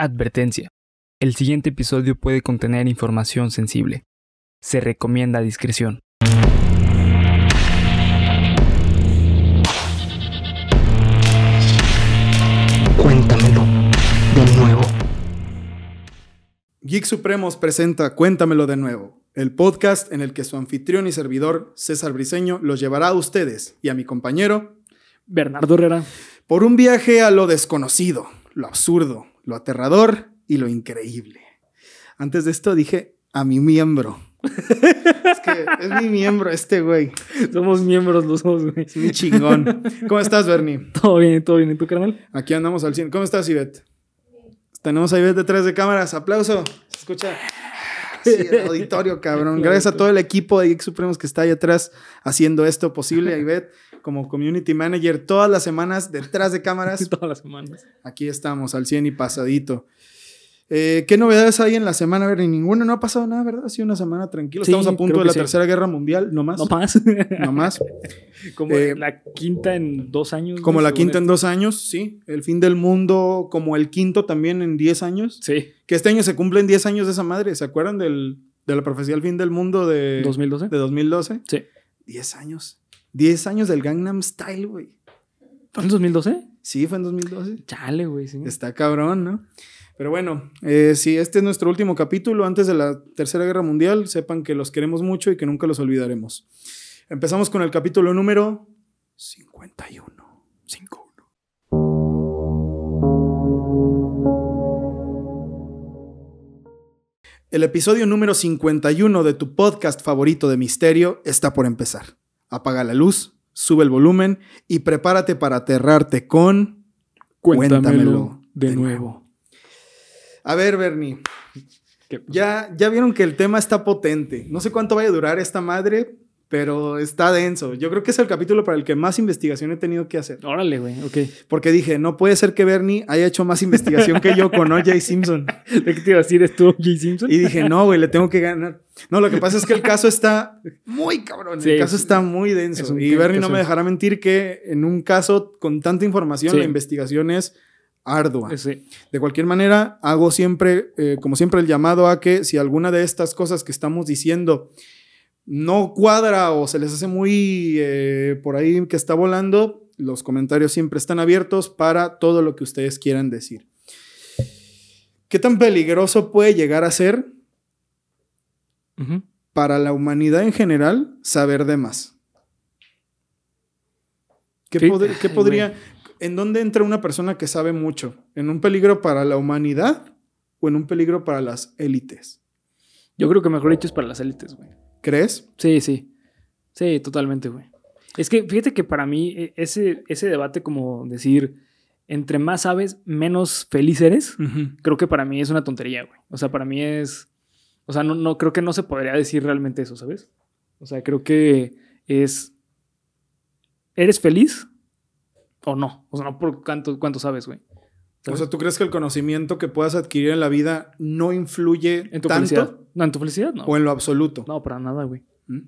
Advertencia. El siguiente episodio puede contener información sensible. Se recomienda discreción. Cuéntamelo de nuevo. Geek Supremos presenta Cuéntamelo de nuevo, el podcast en el que su anfitrión y servidor, César Briseño, los llevará a ustedes y a mi compañero Bernardo Herrera. por un viaje a lo desconocido, lo absurdo, lo aterrador y lo increíble. Antes de esto dije a mi miembro. es que es mi miembro este güey. Somos miembros los dos, güey. Es mi chingón. ¿Cómo estás, Bernie? Todo bien, todo bien. ¿Y tú, carnal? Aquí andamos al 100. ¿Cómo estás, Ivette? Tenemos a Ivette detrás de cámaras. Aplauso. Se escucha. Sí, el auditorio, cabrón. Gracias a todo el equipo de Geek Supremos que está ahí atrás haciendo esto posible. A Ivette, como community manager, todas las semanas detrás de cámaras. Todas las semanas. Aquí estamos, al 100 y pasadito. Eh, ¿Qué novedades hay en la semana? A ver, ni ninguna, no ha pasado nada, ¿verdad? Ha sido una semana tranquila. Sí, Estamos a punto de la sí. Tercera Guerra Mundial, no más. No más. No más. Como Eh, la quinta en dos años. Como la quinta en esto. dos años, sí. El fin del mundo, como el quinto también en 10 años. Sí. Que este año se cumplen 10 años de esa madre. ¿Se acuerdan del, de la profecía del fin del mundo de, 2012. de 2012? Sí. 10 años. 10 años del Gangnam Style, güey. ¿Fue en 2012? Sí, fue en 2012. Chale, güey, sí. Está cabrón, ¿no? Pero bueno, eh, si este es nuestro último capítulo antes de la Tercera Guerra Mundial, sepan que los queremos mucho y que nunca los olvidaremos. Empezamos con el capítulo número 51. 51. El episodio número 51 de tu podcast favorito de misterio está por empezar. Apaga la luz, sube el volumen y prepárate para aterrarte con... Cuéntamelo de de nuevo. A ver, Bernie, ya, ya vieron que el tema está potente. No sé cuánto vaya a durar esta madre, pero está denso. Yo creo que es el capítulo para el que más investigación he tenido que hacer. Órale, güey, ok. Porque dije, no puede ser que Bernie haya hecho más investigación que yo con O.J. Simpson. ¿De qué te iba a decir? ¿Es tú, Jay Simpson? Y dije, no, güey, le tengo que ganar. No, lo que pasa es que el caso está muy cabrón. Sí, el caso es- está muy denso. Y Bernie no me dejará mentir que en un caso con tanta información, Sí. la investigación es ardua. Sí. De cualquier manera, hago siempre, eh, como siempre, el llamado a que si alguna de estas cosas que estamos diciendo no cuadra o se les hace muy eh, por ahí que está volando, los comentarios siempre están abiertos para todo lo que ustedes quieran decir. ¿Qué tan peligroso puede llegar a ser para la humanidad en general saber de más? ¿Qué, Sí. pod- qué Ay, podría, ¿En dónde entra una persona que sabe mucho? ¿En un peligro para la humanidad o en un peligro para las élites? Yo creo que mejor dicho es para las élites, güey. ¿Crees? Sí, sí. Sí, totalmente, güey. Es que fíjate que para mí e- ese, ese debate como decir, entre más sabes, menos feliz eres, creo que para mí es una tontería, güey. O sea, para mí es... O sea, no, no creo que no se podría decir realmente eso, ¿sabes? O sea, creo que es... ¿Eres feliz o no? O sea, no por cuánto, cuánto sabes, güey. O sea, ¿tú crees que el conocimiento que puedas adquirir en la vida no influye en tu tanto felicidad. No, en tu felicidad, no. o en lo absoluto? No, para nada, güey. ¿Mm?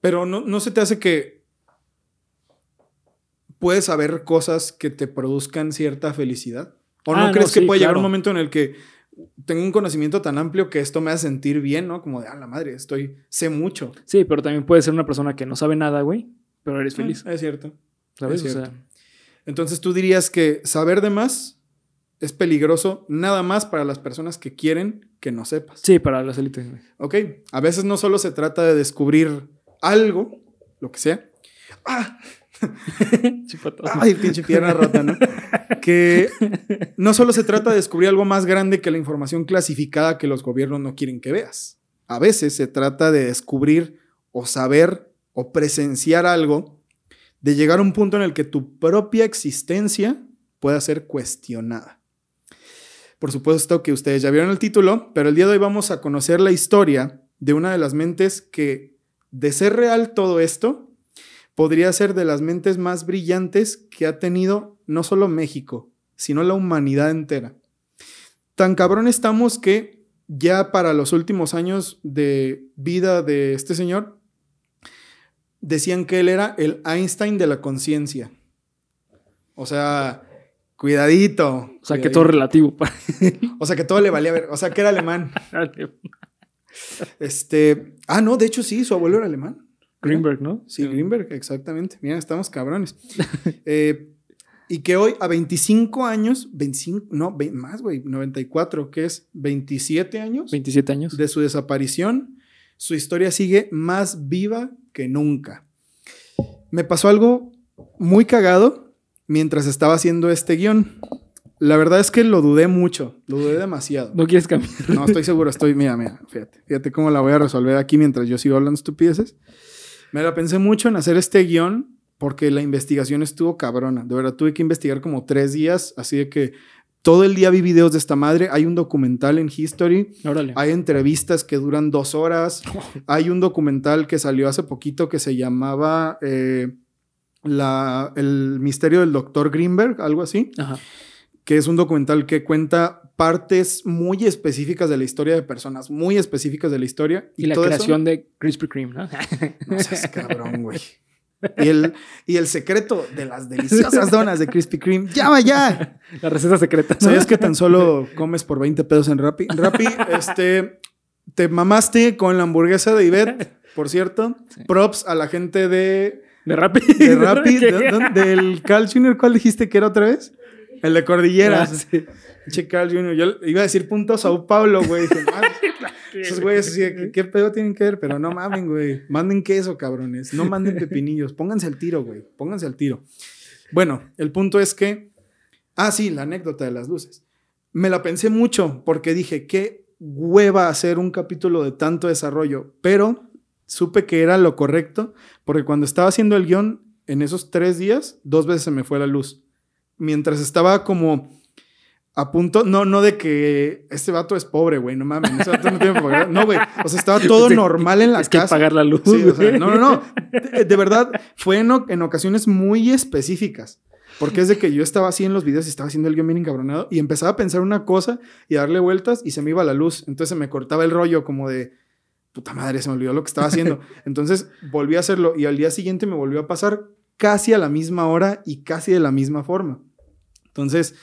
Pero no, no se te hace que puedes saber cosas que te produzcan cierta felicidad. ¿O no Ah, no, crees que sí, puede llegar un momento en el que tengo un conocimiento tan amplio que esto me hace sentir bien, ¿no? Como de, ah, la madre, estoy, sé mucho. Sí, pero también puedes ser una persona que no sabe nada, güey, pero eres feliz. Ah, es cierto. ¿Sabes? es O cierto. sea, Entonces tú dirías que saber de más es peligroso nada más para las personas que quieren que no sepas. sí, para las élites. Ok, a veces no solo se trata de descubrir algo, lo que sea. ¡Ah! Ay, pinche pierna rota, ¿no? Que no solo se trata de descubrir algo más grande que la información clasificada que los gobiernos no quieren que veas. A veces se trata de descubrir o saber o presenciar algo, de llegar a un punto en el que tu propia existencia pueda ser cuestionada. Por supuesto que ustedes ya vieron el título, pero el día de hoy vamos a conocer la historia de una de las mentes que, de ser real todo esto, podría ser de las mentes más brillantes que ha tenido no solo México, sino la humanidad entera. Tan cabrón estamos que ya para los últimos años de vida de este señor, decían que él era el Einstein de la conciencia. O sea, Cuidadito. O sea, que todo relativo. para O sea, que todo le valía ver. O sea, que era alemán. Este. Ah, no, de hecho sí, su abuelo era alemán. Greenberg, ¿no? Sí, Greenberg, exactamente. Mira, estamos cabrones. Eh, y que hoy, a 25 años, 25, no, más, güey, 94, que es 27 años 27 años. de su desaparición, su historia sigue más viva que nunca. Me pasó algo muy cagado mientras estaba haciendo este guion. La verdad es que lo dudé mucho, lo dudé demasiado. ¿No quieres cambiar? No, estoy seguro, estoy, mira, mira, fíjate, fíjate cómo la voy a resolver aquí mientras yo sigo hablando estupideces. Me la pensé mucho en hacer este guion porque la investigación estuvo cabrona. De verdad, tuve que investigar como tres días, así de que todo el día vi videos de esta madre. Hay un documental en History, Órale. hay entrevistas que duran dos horas, hay un documental que salió hace poquito que se llamaba eh, la, El misterio del doctor Greenberg, algo así Ajá. que es un documental que cuenta partes muy específicas de la historia de personas, muy específicas de la historia. Y la todo eso- creación de Krispy Kreme, ¿no? No seas cabrón, güey. Y el, y el secreto de las deliciosas donas de Krispy Kreme. ¡Ya va ya! la receta secreta. ¿no? ¿Sabías que tan solo comes por 20 pesos en Rappi? Rappi, este, te mamaste con la hamburguesa de Ivette, por cierto. Sí. Props a la gente de, De Rappi. de Rappi, de- de- del Carl Jr., ¿cuál dijiste que era otra vez? El de Ah, Cordilleras. sí. Che, Carl Jr. Yo iba a decir punto Sao Paulo, güey. Dije, "Madre, Esos güeyes así, que, ¿qué pedo tienen que ver? Pero no mamen, güey. Manden queso, cabrones. No manden pepinillos. Pónganse al tiro, güey. Pónganse al tiro. Bueno, el punto es que. Ah, sí, la anécdota de las luces. Me la pensé mucho porque dije, qué hueva hacer un capítulo de tanto desarrollo. Pero supe que era lo correcto porque cuando estaba haciendo el guion, en esos tres días, dos veces se me fue la luz. Mientras estaba como a punto, no, no de que este vato es pobre, güey, no mames, ese vato no tiene para pagar. No, güey, o sea, estaba todo normal en la Es que casa. pagar la luz. Sí, o sea, güey. no, no, no. De, de verdad, fue en, en ocasiones muy específicas. Porque es de que yo estaba así en los videos y estaba haciendo el guion bien encabronado y empezaba a pensar una cosa y a darle vueltas y se me iba la luz. Entonces se me cortaba el rollo como de, puta madre, se me olvidó lo que estaba haciendo. Entonces volví a hacerlo y al día siguiente me volvió a pasar casi a la misma hora y casi de la misma forma. Entonces,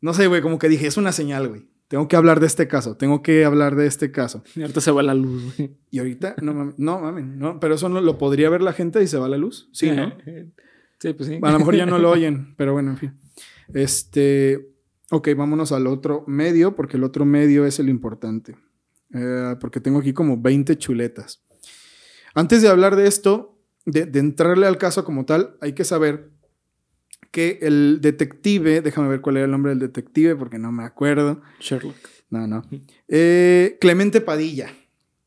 no sé, güey, como que dije, es una señal, güey. Tengo que hablar de este caso, tengo que hablar de este caso. Y ahorita se va la luz, güey. Y ahorita, no mames, no mames, no, pero eso no lo podría ver la gente y se va la luz. Sí, ¿no? Sí, pues sí. A lo mejor ya no lo oyen, pero bueno, en fin. Este, ok, vámonos al otro medio, porque el otro medio es el importante. Eh, porque tengo aquí como 20 chuletas. Antes de hablar de esto, de, de entrarle al caso como tal, hay que saber que el detective, déjame ver cuál era el nombre del detective, porque no me acuerdo. Sherlock. No, no. Eh, Clemente Padilla.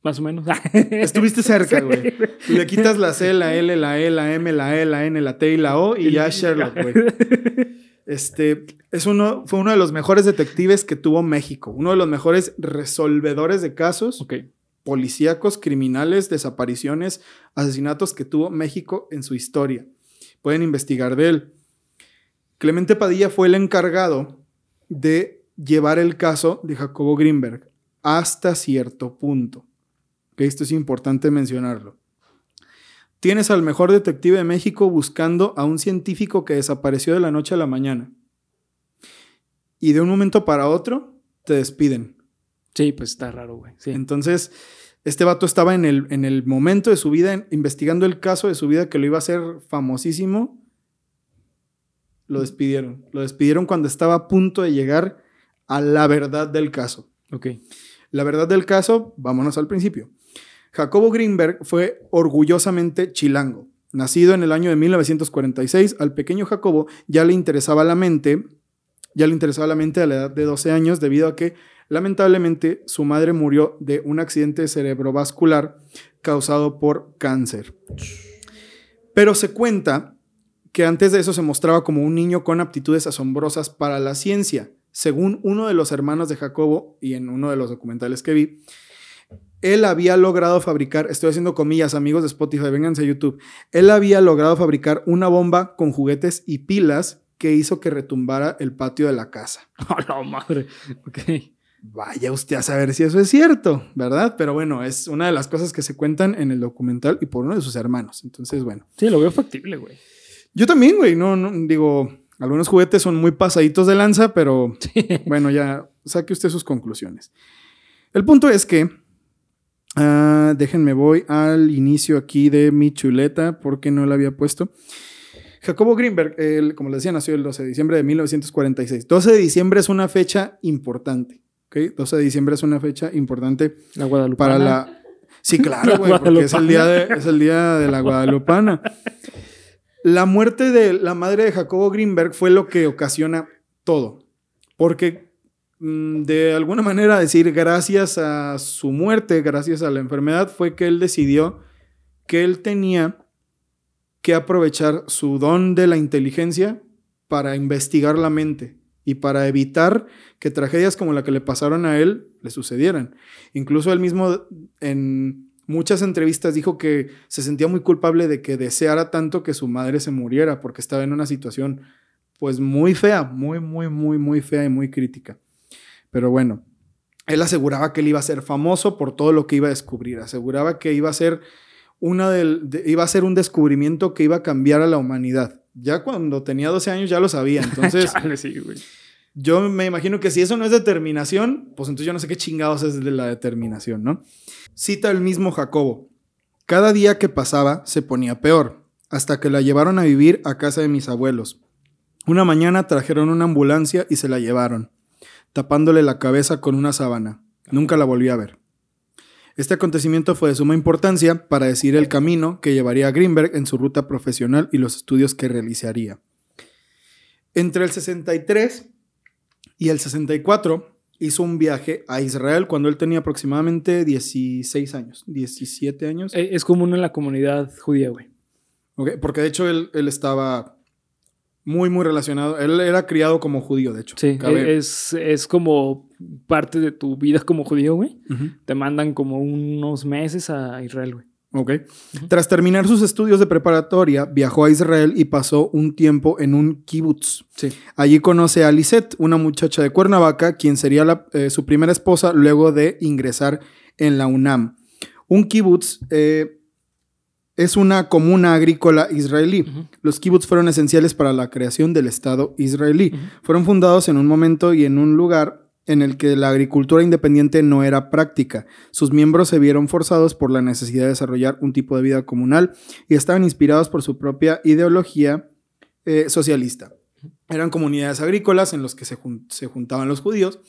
Más o menos. Estuviste cerca, güey. Le quitas la C, la L, la E, la M, la E, la N, la T y la O y ya Sherlock, güey. Este es uno, fue uno de los mejores detectives que tuvo México, uno de los mejores resolvedores de casos policíacos, criminales, desapariciones, asesinatos que tuvo México en su historia. Pueden investigar de él. Clemente Padilla fue el encargado de llevar el caso de Jacobo Greenberg hasta cierto punto. Ok, Esto es importante mencionarlo. Tienes al mejor detective de México buscando a un científico que desapareció de la noche a la mañana. Y de un momento para otro te despiden. Sí, pues está raro, güey. Sí. Entonces, este vato estaba en el, en el momento de su vida, en- investigando el caso de su vida que lo iba a hacer famosísimo. Lo despidieron. Lo despidieron cuando estaba a punto de llegar a la verdad del caso. Ok. La verdad del caso, vámonos al principio. Jacobo Greenberg fue orgullosamente chilango. Nacido en el año de 1946, al pequeño Jacobo ya le interesaba la mente, ya le interesaba la mente a la edad de 12 años debido a que lamentablemente su madre murió de un accidente cerebrovascular causado por cáncer. Pero se cuenta que antes de eso se mostraba como un niño con aptitudes asombrosas para la ciencia. Según uno de los hermanos de Jacobo y en uno de los documentales que vi, él había logrado fabricar, estoy haciendo comillas, amigos de Spotify, vénganse a YouTube, él había logrado fabricar una bomba con juguetes y pilas que hizo que retumbara el patio de la casa. Oh, la madre. Ok. Vaya usted a saber si eso es cierto, ¿verdad? Pero bueno, es una de las cosas que se cuentan en el documental y por uno de sus hermanos. Entonces, bueno. Sí, lo veo factible, güey. Yo también, güey, no, no, digo, Algunos juguetes son muy pasaditos de lanza, pero bueno, ya saque usted sus conclusiones. El punto es que, ah, déjenme voy al inicio aquí de mi chuleta porque no la había puesto. Jacobo Greenberg, él, como les decía, nació el 12 de diciembre de 1946. 12 de diciembre es una fecha importante. ¿ok? 12 de diciembre es una fecha importante La para la... Sí, claro, La güey, porque es el, día de, es el día de la Guadalupana. La muerte de la madre de Jacobo Greenberg fue lo que ocasiona todo. Porque mm, de alguna manera decir gracias a su muerte, gracias a la enfermedad, fue que él decidió que él tenía que aprovechar su don de la inteligencia para investigar la mente y para evitar que tragedias como la que le pasaron a él le sucedieran. Incluso él mismo en muchas entrevistas dijo que se sentía muy culpable de que deseara tanto que su madre se muriera porque estaba en una situación pues muy fea, muy, muy, muy, muy fea y muy crítica. Pero bueno, él aseguraba que él iba a ser famoso por todo lo que iba a descubrir, aseguraba que iba a ser una del, de- iba a ser un descubrimiento que iba a cambiar a la humanidad. Ya cuando tenía 12 años ya lo sabía, entonces Chale, sí, güey. Yo me imagino que si eso no es determinación, pues entonces yo no sé qué chingados es de la determinación, ¿no? Cita el mismo Jacobo. Cada día que pasaba se ponía peor, hasta que la llevaron a vivir a casa de mis abuelos. Una mañana trajeron una ambulancia y se la llevaron, tapándole la cabeza con una sábana. Nunca la volví a ver. Este acontecimiento fue de suma importancia para decidir el camino que llevaría a Greenberg en su ruta profesional y los estudios que realizaría. Entre el 63 y el 64 hizo un viaje a Israel cuando él tenía aproximadamente 16 años, 17 años. Eh, Es común en la comunidad judía, güey. Ok, Porque de hecho él, él estaba muy, muy relacionado. Él era criado como judío, de hecho. Sí, Cabe- es, es como parte de tu vida como judío, güey. Te mandan como unos meses a Israel, güey. Ok. Tras terminar sus estudios de preparatoria, viajó a Israel y pasó un tiempo en un kibutz. Sí. Allí conoce a Lisette, una muchacha de Cuernavaca, quien sería la- eh, su primera esposa luego de ingresar en la UNAM. Un kibutz eh, es una comuna agrícola israelí. Los kibbutz fueron esenciales para la creación del Estado israelí. Fueron fundados en un momento y en un lugar en el que la agricultura independiente no era práctica. Sus miembros se vieron forzados por la necesidad de desarrollar un tipo de vida comunal y estaban inspirados por su propia ideología eh, socialista. Eran comunidades agrícolas en las que se, jun- se juntaban los judíos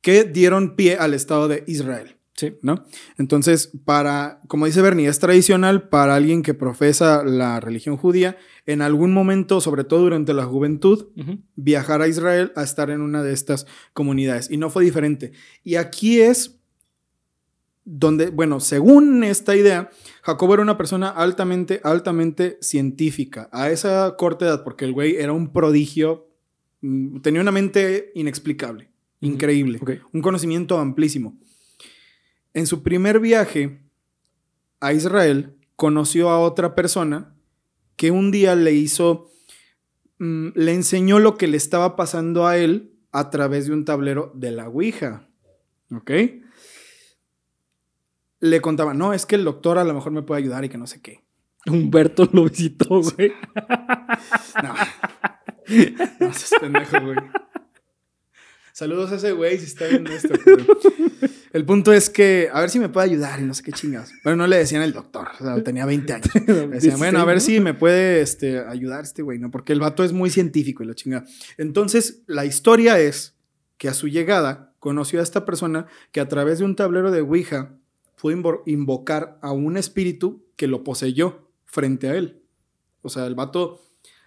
que dieron pie al Estado de Israel. Sí. ¿no? Entonces, para, como dice Bernie, es tradicional para alguien que profesa la religión judía, en algún momento, sobre todo durante la juventud, viajar a Israel a estar en una de estas comunidades. Y no fue diferente. Y aquí es donde, bueno, según esta idea, Jacobo era una persona altamente, altamente científica a esa corta edad, porque el güey era un prodigio, mm, tenía una mente inexplicable, increíble, un conocimiento amplísimo. En su primer viaje a Israel, conoció a otra persona que un día le hizo, mm, le enseñó lo que le estaba pasando a él a través de un tablero de la Ouija. ¿Ok? Le contaba, no, es que el doctor a lo mejor me puede ayudar y que no sé qué. Humberto lo visitó, güey. No. No seas pendejo, güey. Saludos a ese güey si está viendo esto. El punto es que, a ver si me puede ayudar y no sé qué chingas. Bueno, no le decían el doctor, o sea, tenía 20 años. Le decían, bueno, a ver si me puede este, ayudar este güey, ¿no? Porque el vato es muy científico y la chingada. Entonces, la historia es que a su llegada conoció a esta persona que a través de un tablero de Ouija pudo invo- invocar a un espíritu que lo poseyó frente a él. O sea, el vato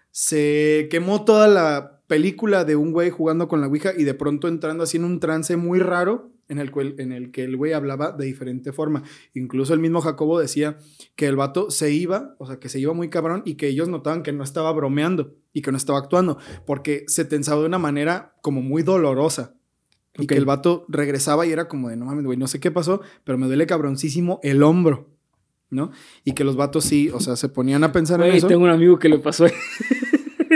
se quemó toda la película de un güey jugando con la Ouija y de pronto entrando así en un trance muy raro en el, cual- en el que el güey hablaba de diferente forma. Incluso el mismo Jacobo decía que el vato se iba, o sea, que se iba muy cabrón y que ellos notaban que no estaba bromeando y que no estaba actuando, porque se tensaba de una manera como muy dolorosa. Y que el vato regresaba y era como de, no mames, güey, no sé qué pasó, pero me duele cabroncísimo el hombro, ¿no? Y que los vatos sí, o sea, se ponían a pensar en eso. tengo un amigo que le pasó.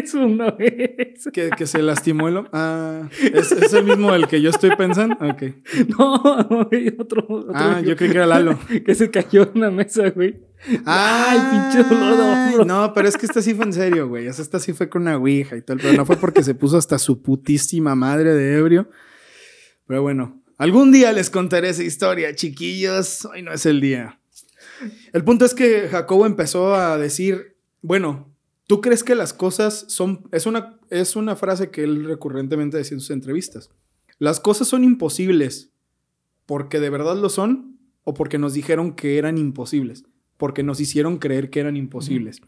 Eso una vez. Que, que se lastimó el... Ah, ¿es, ¿es el mismo del que yo estoy pensando? Ok. No, güey, otro, otro Ah, güey yo creí que era Lalo. que se cayó en una mesa, güey. Ay, pinche dolor. No, pero es que esta sí fue en serio, güey. Esta sí fue con una ouija y todo. Pero no fue porque se puso hasta su putísima madre de ebrio. Pero bueno, algún día les contaré esa historia, chiquillos. Hoy no es el día. El punto es que Jacobo empezó a decir, bueno, ¿tú crees que las cosas son... Es una, es una frase que él recurrentemente decía en sus entrevistas. Las cosas son imposibles porque de verdad lo son o porque nos dijeron que eran imposibles, porque nos hicieron creer que eran imposibles.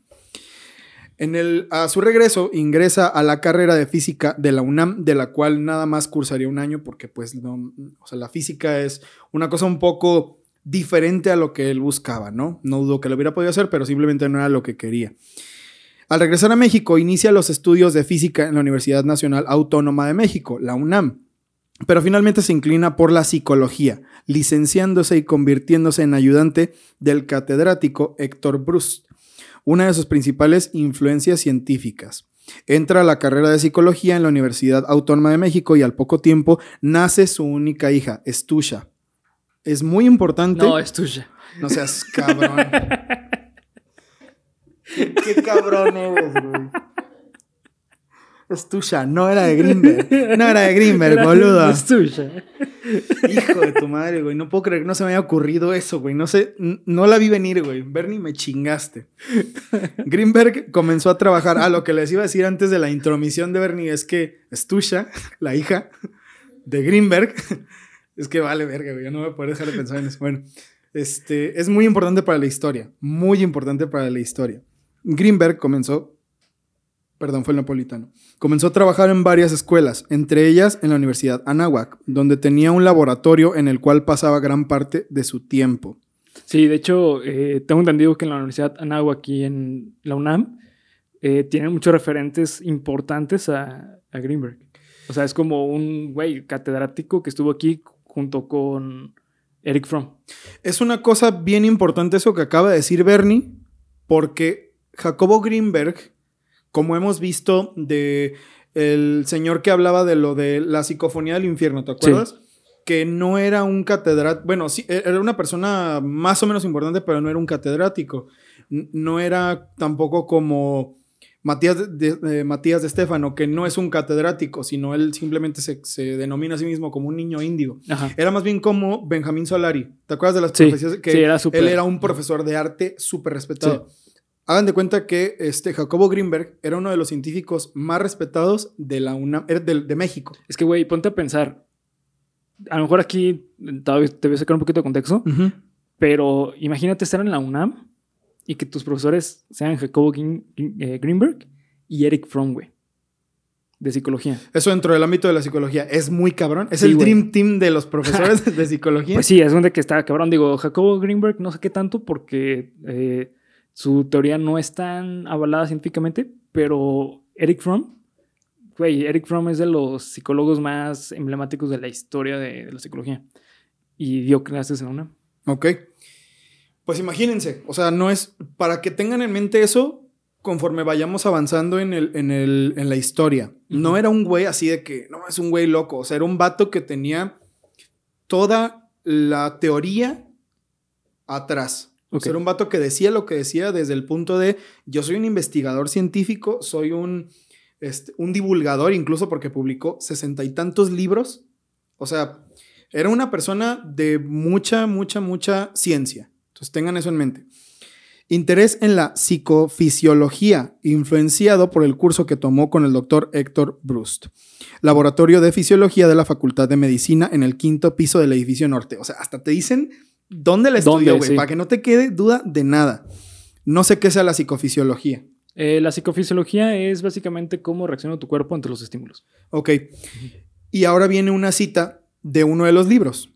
En el, a su regreso ingresa a la carrera de física de la UNAM, de la cual nada más cursaría un año porque pues no, o sea, la física es una cosa un poco diferente a lo que él buscaba, ¿no? No dudo que lo hubiera podido hacer, pero simplemente no era lo que quería. Al regresar a México, inicia los estudios de física en la Universidad Nacional Autónoma de México, la UNAM, pero finalmente se inclina por la psicología, licenciándose y convirtiéndose en ayudante del catedrático Héctor Bruce, una de sus principales influencias científicas. Entra a la carrera de psicología en la Universidad Autónoma de México y al poco tiempo nace su única hija, Estusha. Es muy importante. No, es tuya. No seas cabrón. ¿Qué, cabrón eres, güey. Estusha, no era de Greenberg. No era de Greenberg, boludo. Es tuya. Hijo de tu madre, güey. No puedo creer que no se me haya ocurrido eso, güey. No sé, no la vi venir, güey. Bernie, me chingaste. Greenberg comenzó a trabajar. Ah, lo que les iba a decir antes de la intromisión de Bernie es que Stusha, la hija de Greenberg, es que vale verga, güey. Yo no voy a poder dejar de pensar en eso. Bueno, este, es muy importante para la historia. Muy importante para la historia. Greenberg comenzó perdón, fue el napolitano. Comenzó a trabajar en varias escuelas, entre ellas en la Universidad Anáhuac, donde tenía un laboratorio en el cual pasaba gran parte de su tiempo. Sí, de hecho, eh, tengo entendido que en la Universidad Anáhuac, aquí en la UNAM, eh, tienen muchos referentes importantes a, a Greenberg. O sea, es como un güey catedrático que estuvo aquí junto con Eric Fromm. Es una cosa bien importante eso que acaba de decir Bernie, porque Jacobo Greenberg, como hemos visto de el señor que hablaba de lo de la psicofonía del infierno, ¿te acuerdas? Que no era un catedrático, bueno, sí, e-, era una persona más o menos importante, pero no era un catedrático. No era tampoco como Matías de, de- Matías de Stefano, que no es un catedrático, sino él simplemente se, se denomina a sí mismo como un niño índigo. Ajá. Era más bien como Benjamín Solari. ¿Te acuerdas de las Sí, profecías? Que sí, era súper- él era un profesor de arte súper respetado. Hagan de cuenta que este Jacobo Greenberg era uno de los científicos más respetados de la UNAM, era de, de México. Es que, güey, ponte a pensar. A lo mejor aquí te voy a sacar un poquito de contexto, pero imagínate estar en la UNAM y que tus profesores sean Jacobo Green- eh, Greenberg y Eric Fromm, güey, de psicología. Eso dentro del ámbito de la psicología es muy cabrón. Es Sí, el güey. Dream Team de los profesores de psicología. Pues sí, es donde que está cabrón. Digo, Jacobo Greenberg no sé qué tanto porque eh, su teoría no es tan avalada científicamente, pero Eric Fromm, güey, Eric Fromm es de los psicólogos más emblemáticos de la historia de, de la psicología. Y dio clases en una. Ok. Pues imagínense, o sea, no es para que tengan en mente eso conforme vayamos avanzando en, el, en, el, en la historia. No era un güey así de que, no, es un güey loco, o sea, era un vato que tenía toda la teoría atrás. O sea, Ok. era un vato que decía lo que decía desde el punto de, yo soy un investigador científico, soy un, este, un divulgador, incluso porque publicó sesenta y tantos libros. O sea, era una persona de mucha, mucha, mucha ciencia. Entonces tengan eso en mente. Interés en la psicofisiología, influenciado por el curso que tomó con el doctor Héctor Brust. Laboratorio de Fisiología de la Facultad de Medicina en el quinto piso del edificio norte. O sea, hasta te dicen dónde la estudió, güey, Sí. para que no te quede duda de nada. No sé qué sea la psicofisiología. Eh, la psicofisiología es básicamente cómo reacciona tu cuerpo ante los estímulos. Ok. Y ahora viene una cita de uno de los libros.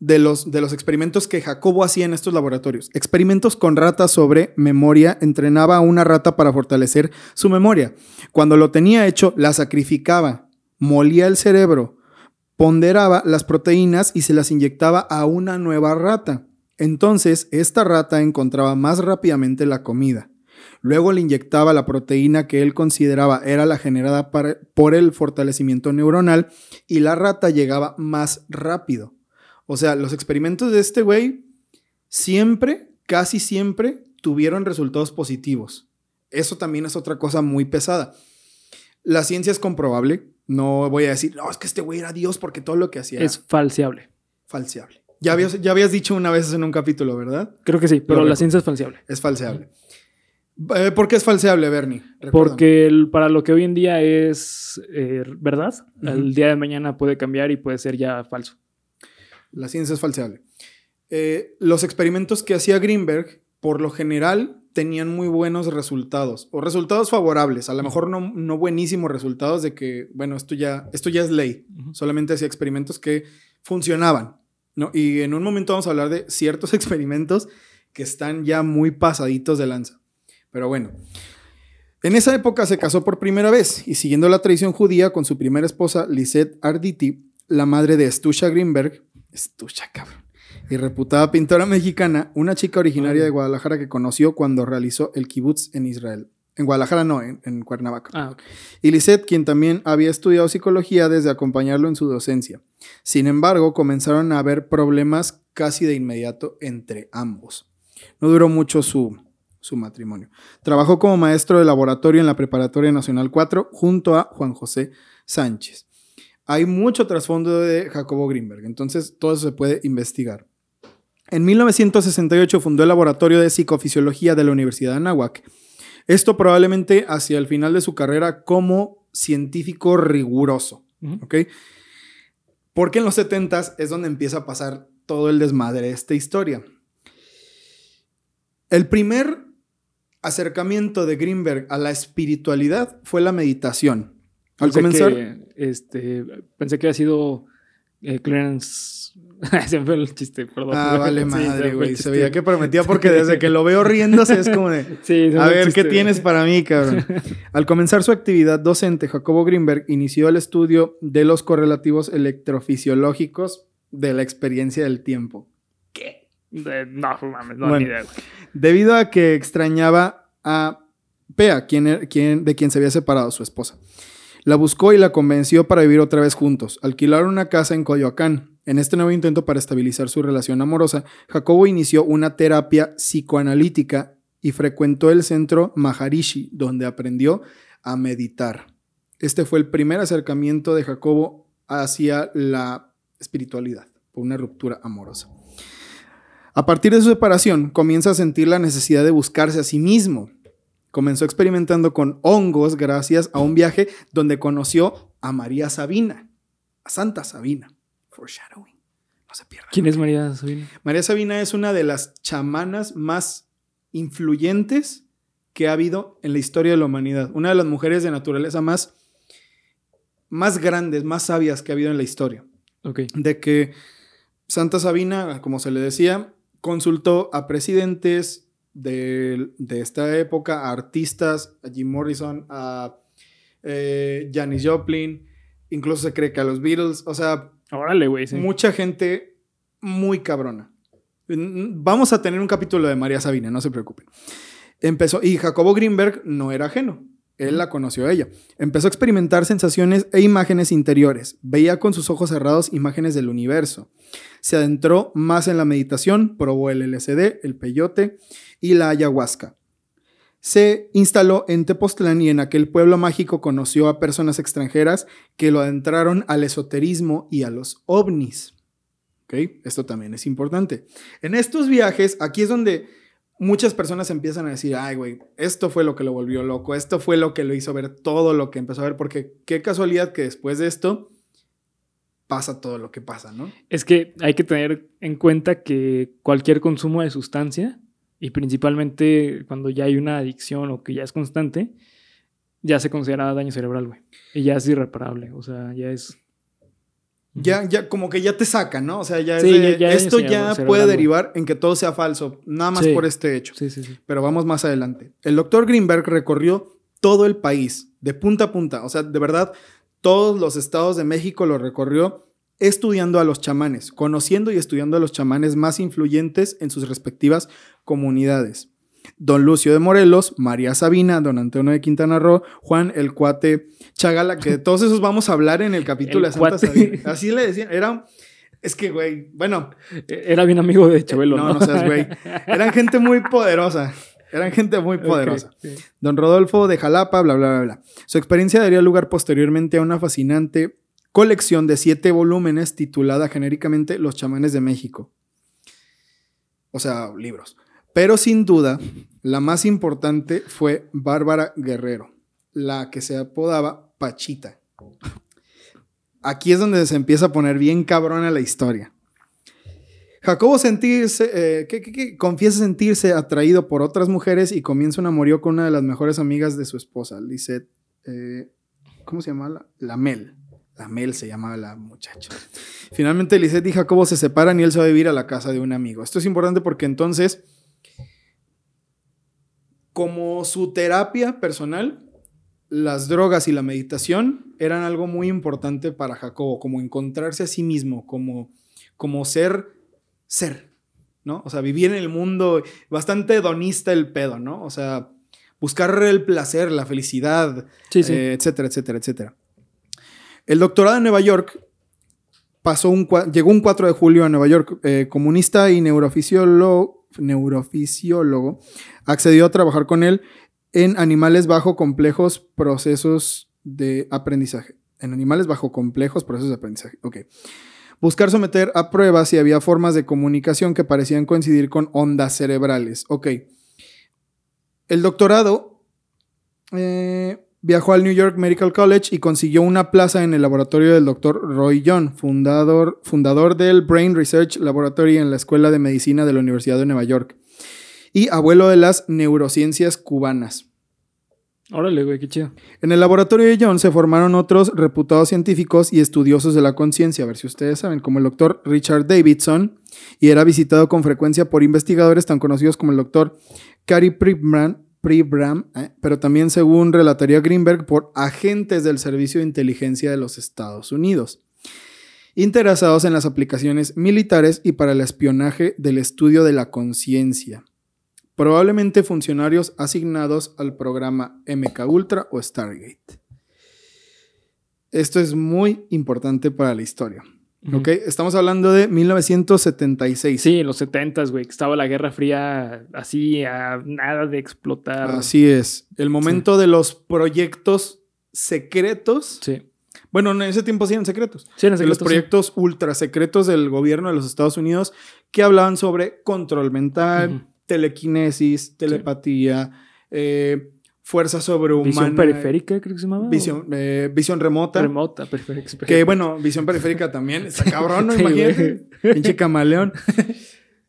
De los, de los experimentos que Jacobo hacía en estos laboratorios. Experimentos con ratas sobre memoria. Entrenaba a una rata para fortalecer su memoria. Cuando lo tenía hecho, la sacrificaba, molía el cerebro, ponderaba las proteínas y se las inyectaba a una nueva rata. Entonces, esta rata encontraba más rápidamente la comida. Luego le inyectaba la proteína que él consideraba era la generada por el fortalecimiento neuronal y la rata llegaba más rápido. O sea, los experimentos de este güey siempre, casi siempre, tuvieron resultados positivos. Eso también es otra cosa muy pesada. La ciencia es comprobable. No voy a decir, no, es que este güey era Dios porque todo lo que hacía es falseable. Falseable. Ya habías, ya habías dicho una vez en un capítulo, ¿verdad? Creo que sí, pero la ciencia es falseable. Es falseable. Eh, ¿Por qué es falseable, Bernie? Porque para lo que hoy en día es eh, verdad, el día de mañana puede cambiar y puede ser ya falso. La ciencia es falseable. Eh, los experimentos que hacía Greenberg, por lo general, tenían muy buenos resultados o resultados favorables, a lo mejor no, no buenísimos resultados de que, bueno, esto ya, esto ya es ley, solamente hacía experimentos que funcionaban, ¿no? Y en un momento vamos a hablar de ciertos experimentos que están ya muy pasaditos de lanza. Pero bueno, en esa época se casó por primera vez y siguiendo la tradición judía con su primera esposa, Lisette Arditi, la madre de Stusha Greenberg, Stusha, cabrón y reputada pintora mexicana, una chica originaria de Guadalajara que conoció cuando realizó el kibutz en Israel. En Guadalajara no, en, Cuernavaca. Ah, Y Lisette, quien también había estudiado psicología desde acompañarlo en su docencia. Sin embargo, comenzaron a haber problemas casi de inmediato entre ambos. No duró mucho su, su matrimonio. Trabajó como maestro de laboratorio en la Preparatoria Nacional 4 junto a Juan José Sánchez. Hay mucho trasfondo de Jacobo Greenberg, entonces todo eso se puede investigar. En 1968 fundó el Laboratorio de Psicofisiología de la Universidad de Anáhuac. Esto probablemente hacia el final de su carrera como científico riguroso. Porque en los 70 es donde empieza a pasar todo el desmadre de esta historia. El primer acercamiento de Greenberg a la espiritualidad fue la meditación. Al comenzar. este, pensé que había sido eh, Clarence se me fue el chiste, perdón. Ah, vale madre, güey. se, veía que prometía porque desde que lo veo riéndose es como de... sí, a ver, ¿qué tienes para mí, cabrón? Al comenzar su actividad docente, Jacobo Greenberg inició el estudio de los correlativos electrofisiológicos de la experiencia del tiempo. ¿Qué? no, mames, no ni idea. Debido a que extrañaba a Pea, quien, er, quien, de quien se había separado su esposa. La buscó y la convenció para vivir otra vez juntos. Alquilaron una casa en Coyoacán, en este nuevo intento para estabilizar su relación amorosa, Jacobo inició una terapia psicoanalítica y frecuentó el centro Maharishi, donde aprendió a meditar. Este fue el primer acercamiento de Jacobo hacia la espiritualidad, por una ruptura amorosa. A partir de su separación, comienza a sentir la necesidad de buscarse a sí mismo. Comenzó experimentando con hongos gracias a un viaje donde conoció a María Sabina, a Santa Sabina. Foreshadowing. No se pierda. ¿Quién es María Sabina? María Sabina es una de las chamanas más influyentes que ha habido en la historia de la humanidad. Una de las mujeres de naturaleza más, más grandes, más sabias que ha habido en la historia. Okay. De que Santa Sabina, como se le decía, consultó a presidentes de, esta época, a artistas, a Jim Morrison, a eh, Janis Joplin, incluso se cree que a los Beatles, o sea, Órale, güey. Mucha gente muy cabrona. Vamos a tener un capítulo de María Sabina, no se preocupen. Empezó, y Jacobo Greenberg no era ajeno. Él la conoció a ella. Empezó a experimentar sensaciones e imágenes interiores. Veía con sus ojos cerrados imágenes del universo. Se adentró más en la meditación, probó el LSD, el peyote y la ayahuasca. Se instaló en Tepoztlán y en aquel pueblo mágico conoció a personas extranjeras que lo adentraron al esoterismo y a los ovnis. Esto también es importante. En estos viajes, aquí es donde muchas personas empiezan a decir, ay, güey, esto fue lo que lo volvió loco, esto fue lo que lo hizo ver todo lo que empezó a ver, porque qué casualidad que después de esto pasa todo lo que pasa, ¿no? Es que hay que tener en cuenta que cualquier consumo de sustancia y principalmente cuando ya hay una adicción o que ya es constante, ya se considera daño cerebral, güey. Y ya es irreparable, o sea, ya es... Ya, ya, como que ya te saca, ¿no? O sea, ya, esto ya puede derivar en que todo sea falso, nada más por este hecho. Sí, sí, sí. Pero vamos más adelante. El doctor Greenberg recorrió todo el país, de punta a punta. O sea, de verdad, todos los estados de México lo recorrió estudiando a los chamanes, conociendo y estudiando a los chamanes más influyentes en sus respectivas comunidades. Don Lucio de Morelos, María Sabina, Don Antonio de Quintana Roo, Juan el Cuate Chagala, que de todos esos vamos a hablar en el capítulo El de Santa. Sabina. Así le decían, era... Es que, güey, bueno, Era bien amigo de Chabelo, ¿no? no, no seas güey. Eran gente muy poderosa. Eran gente muy poderosa. Don Rodolfo de Jalapa, bla, bla, bla, bla. Su experiencia daría lugar posteriormente a una fascinante colección de siete volúmenes titulada genéricamente Los chamanes de México. O sea, libros. Pero sin duda, la más importante fue Bárbara Guerrero, la que se apodaba Pachita. Aquí es donde se empieza a poner bien cabrona la historia. Jacobo eh, confiesa sentirse atraído por otras mujeres y comienza un amorío con una de las mejores amigas de su esposa, Lisette. eh, ¿Cómo se llama? La, la Mel. La Mel se llamaba la muchacha. Finalmente Lisette y Jacobo se separan y él se va a vivir a la casa de un amigo. Esto es importante porque entonces, como su terapia personal, las drogas y la meditación eran algo muy importante para Jacobo, como encontrarse a sí mismo, como, como ser, ser, ¿no? O sea, vivir en el mundo, bastante hedonista el pedo, ¿no? O sea, buscar el placer, la felicidad, Sí, sí. eh, etcétera, etcétera, etcétera. El doctorado en Nueva York pasó un, llegó un 4 de julio a Nueva York. Eh, comunista y neurofisiólogo, neurofisiólogo, accedió a trabajar con él en animales bajo complejos procesos de aprendizaje. En animales bajo complejos procesos de aprendizaje. Ok. Buscar someter a pruebas si había formas de comunicación que parecían coincidir con ondas cerebrales. Ok. El doctorado eh, viajó al New York Medical College y consiguió una plaza en el laboratorio del doctor Roy John, fundador, fundador del Brain Research Laboratory en la Escuela de Medicina de la Universidad de Nueva York y abuelo de las neurociencias cubanas. Órale, güey, qué chido. En el laboratorio de John se formaron otros reputados científicos y estudiosos de la conciencia, a ver si ustedes saben, como el doctor Richard Davidson, y era visitado con frecuencia por investigadores tan conocidos como el doctor Cary Pribram, Eh, pero también, según relataría Greenberg, por agentes del Servicio de Inteligencia de los Estados Unidos, interesados en las aplicaciones militares y para el espionaje del estudio de la conciencia probablemente funcionarios asignados al programa MK Ultra o Stargate. Esto es muy importante para la historia. ¿Ok? Estamos hablando de 1976. Sí, en los 70 güey, que estaba la Guerra Fría así a nada de explotar. Así es. El momento de los proyectos secretos. Sí. Bueno, en ese tiempo sí eran secretos. Sí, en de los sí. proyectos ultra secretos del gobierno de los Estados Unidos que hablaban sobre control mental, Ujú. telequinesis, telepatía, eh, fuerza sobrehumana. Visión periférica, creo que se llamaba. Visión, eh, visión remota. Remota, periférica. Que bueno, visión periférica también. Está cabrón, ¿no? Imagínate. Pinche camaleón.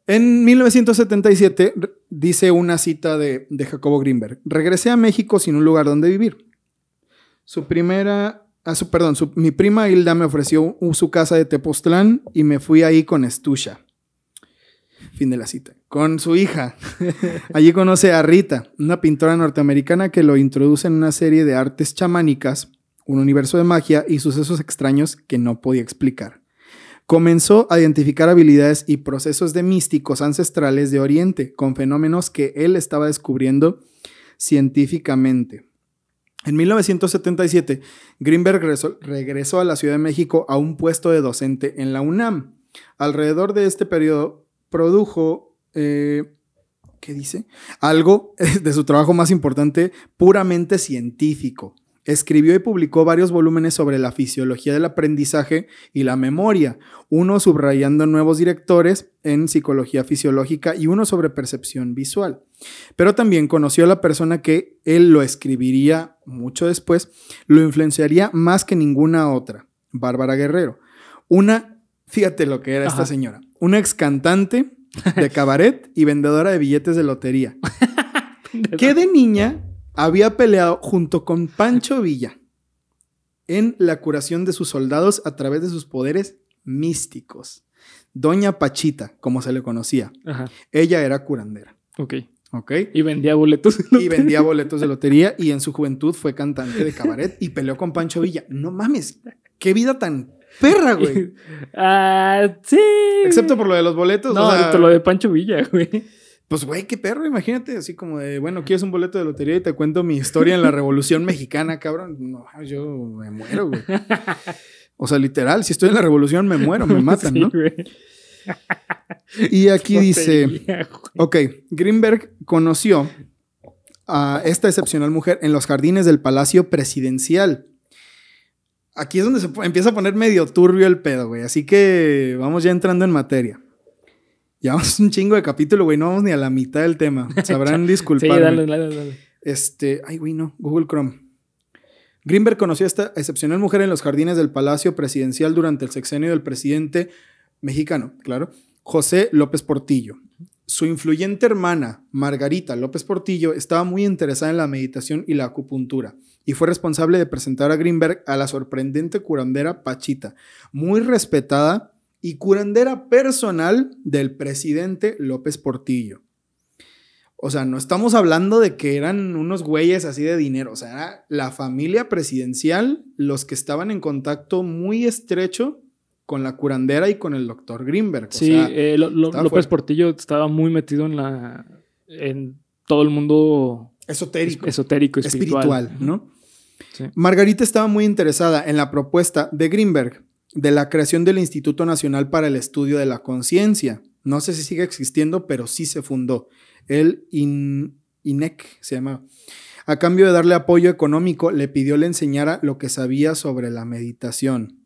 En 1977 r- dice una cita de, de Jacobo Greenberg. Regresé a México sin un lugar donde vivir. Su primera... ah, su, perdón, su- mi prima Hilda me ofreció su casa de Tepoztlán y me fui ahí con Estusha. Fin de la cita. Con su hija. Allí conoce a Rita, una pintora norteamericana que lo introduce en una serie de artes chamánicas, un universo de magia y sucesos extraños que no podía explicar. Comenzó a identificar habilidades y procesos de místicos ancestrales de Oriente, con fenómenos que él estaba descubriendo científicamente. En 1977, Greenberg regresó, a la Ciudad de México a un puesto de docente en la UNAM. Alrededor de este periodo produjo, eh, ¿qué dice? Algo de su trabajo más importante, puramente científico. Escribió y publicó varios volúmenes sobre la fisiología del aprendizaje y la memoria, uno subrayando nuevos directores en psicología fisiológica y uno sobre percepción visual. Pero también conoció a la persona que él lo escribiría mucho después, lo influenciaría más que ninguna otra, Bárbara Guerrero. Una, fíjate lo que era esta señora, una ex cantante de cabaret y vendedora de billetes de lotería, que de niña había peleado junto con Pancho Villa en la curación de sus soldados a través de sus poderes místicos. Doña Pachita, como se le conocía. Ajá. Ella era curandera, Ok. ¿ok? Y vendía boletos. Y vendía boletos de lotería y en su juventud fue cantante de cabaret y peleó con Pancho Villa. No mames, qué vida tan perra, güey. ah, sí. Excepto por lo de los boletos. No, o sea, lo de Pancho Villa, güey. Pues, güey, qué perro, imagínate, así como de, bueno, ¿quieres un boleto de lotería y te cuento mi historia en la Revolución Mexicana, cabrón? No, yo me muero, güey. O sea, literal, si estoy en la Revolución me muero, me matan, Sí, ¿no? güey. Y aquí dice, güey. ok, Greenberg conoció a esta excepcional mujer en los jardines del Palacio Presidencial. Aquí es donde se empieza a poner medio turbio el pedo, güey. Así que vamos ya entrando en materia. Llevamos un chingo de capítulo, güey. No vamos ni a la mitad del tema. Sabrán Sí, disculparme. dale, dale, dale. Este, ay, güey, no, Google Chrome. Greenberg conoció a esta excepcional mujer en los jardines del Palacio Presidencial durante el sexenio del presidente mexicano, claro, José López Portillo. Su influyente hermana, Margarita López Portillo, estaba muy interesada en la meditación y la acupuntura y fue responsable de presentar a Greenberg a la sorprendente curandera Pachita, muy respetada y curandera personal del presidente López Portillo. O sea, no estamos hablando de que eran unos güeyes así de dinero. O sea, era la familia presidencial los que estaban en contacto muy estrecho con la curandera y con el doctor Greenberg. O Sí, sea, eh, Lo- Lo- estaba López fuerte. Portillo estaba muy metido en la. en todo el mundo esotérico, esotérico, espiritual. espiritual, ¿no? Margarita estaba muy interesada en la propuesta de Greenberg de la creación del Instituto Nacional para el Estudio de la Conciencia. No sé si sigue existiendo, pero sí se fundó. El IN- INEC se llama. A cambio de darle apoyo económico, le pidió le enseñara lo que sabía sobre la meditación.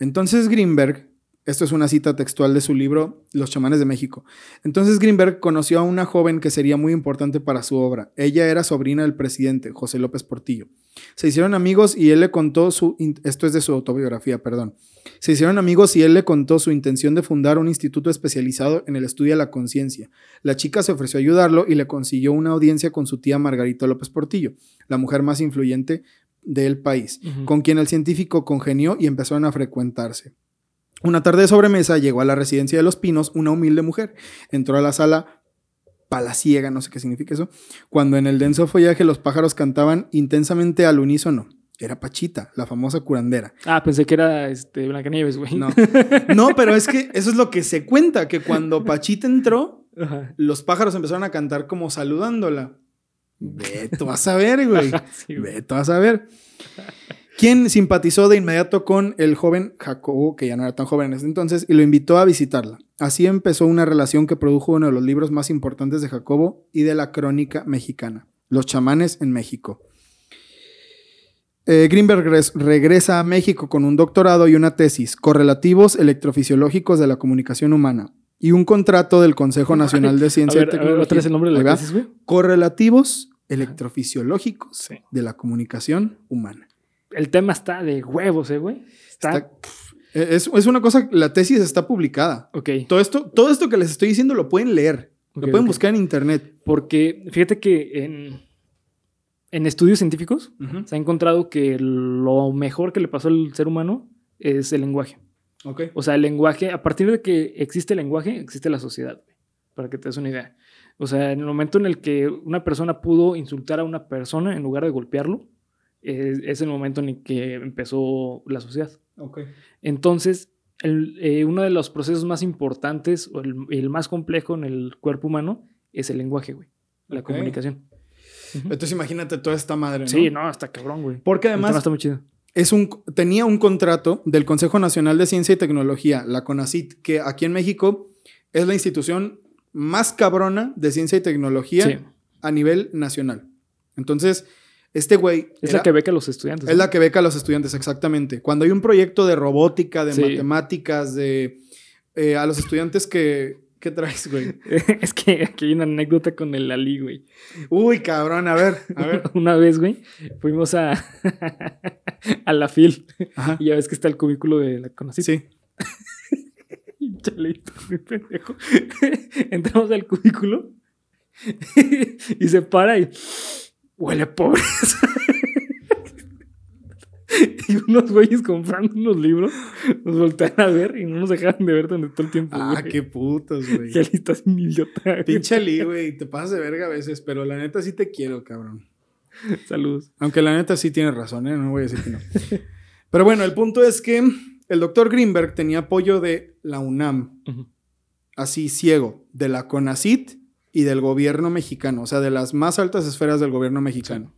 Entonces Greenberg, esto es una cita textual de su libro Los chamanes de México. Entonces Greenberg conoció a una joven que sería muy importante para su obra. Ella era sobrina del presidente, José López Portillo. Se hicieron amigos y él le contó su... Esto es de su autobiografía, perdón. Se hicieron amigos y él le contó su intención de fundar un instituto especializado en el estudio de la conciencia. La chica se ofreció a ayudarlo y le consiguió una audiencia con su tía Margarita López Portillo, la mujer más influyente del país, con quien el científico congenió y empezaron a frecuentarse. Una tarde de sobremesa llegó a la residencia de los Pinos una humilde mujer. Entró a la sala palaciega, no sé qué significa eso, cuando en el denso follaje los pájaros cantaban intensamente al unísono. Era Pachita, la famosa curandera. Ah, pensé que era este, Blancanieves, güey. No. no, pero es que eso es lo que se cuenta, que cuando Pachita entró, Ajá. los pájaros empezaron a cantar como saludándola. Ve, tú vas a ver, güey. Sí, güey. Ve, tú vas a ver. Quien simpatizó de inmediato con el joven Jacobo, que ya no era tan joven en ese entonces, y lo invitó a visitarla. Así empezó una relación que produjo uno de los libros más importantes de Jacobo y de la crónica mexicana, Los chamanes en México. Eh, Greenberg res- regresa a México con un doctorado y una tesis, correlativos electrofisiológicos de la comunicación humana, y un contrato del Consejo Nacional de Ciencia ver, y a ver, Tecnología. otra vez el nombre de la tesis, güey. Correlativos electrofisiológicos Sí. de la comunicación humana. El tema está de huevos, ¿eh, güey? Está... Está- eh, es, es una cosa, la tesis está publicada. Ok. Todo esto, todo esto que les estoy diciendo lo pueden leer, Ok, lo pueden buscar en internet. Porque fíjate que en, en estudios científicos se ha encontrado que lo mejor que le pasó al ser humano es el lenguaje. Ok. O sea, el lenguaje, a partir de que existe el lenguaje, existe la sociedad, para que te des una idea. O sea, en el momento en el que una persona pudo insultar a una persona en lugar de golpearlo, es, es el momento en el que empezó la sociedad. Ok. Entonces, el- eh, uno de los procesos más importantes o el, el más complejo en el cuerpo humano es el lenguaje, güey. La comunicación. Entonces imagínate toda esta madre, ¿no? Sí, no, está cabrón, güey. Porque además está muy chido. es un, tenía un contrato del Consejo Nacional de Ciencia y Tecnología, la CONACIT, que aquí en México es la institución más cabrona de ciencia y tecnología Sí. a nivel nacional. Entonces, este güey... Es era- la que beca a los estudiantes. Es ¿no? la que beca a los estudiantes, exactamente. Cuando hay un proyecto de robótica, de Sí. matemáticas, de... eh, a los estudiantes que... ¿Qué traes, güey? es que aquí hay una anécdota con el Ali, güey. Uy, cabrón, a ver, a ver. Una vez, güey, fuimos a, a la FIL. Ajá. Y ya ves que está el cubículo de la Conacit. Sí. Chalito, muy pendejo. Entramos al cubículo y se para y huele a pobreza. y unos güeyes comprando unos libros nos voltean a ver y no nos dejaron de ver durante todo el tiempo. Ah, qué putos, güey. Que estás un idiota. güey. Pinche Ali, güey. Te pasas de verga a veces, pero la neta sí te quiero, cabrón. Saludos. Aunque la neta sí tienes razón, ¿eh? No voy a decir que no. Pero bueno, el punto es que el doctor Greenberg tenía apoyo de la UNAM, así ciego, de la CONACIT y del gobierno mexicano, o sea, de las más altas esferas del gobierno mexicano.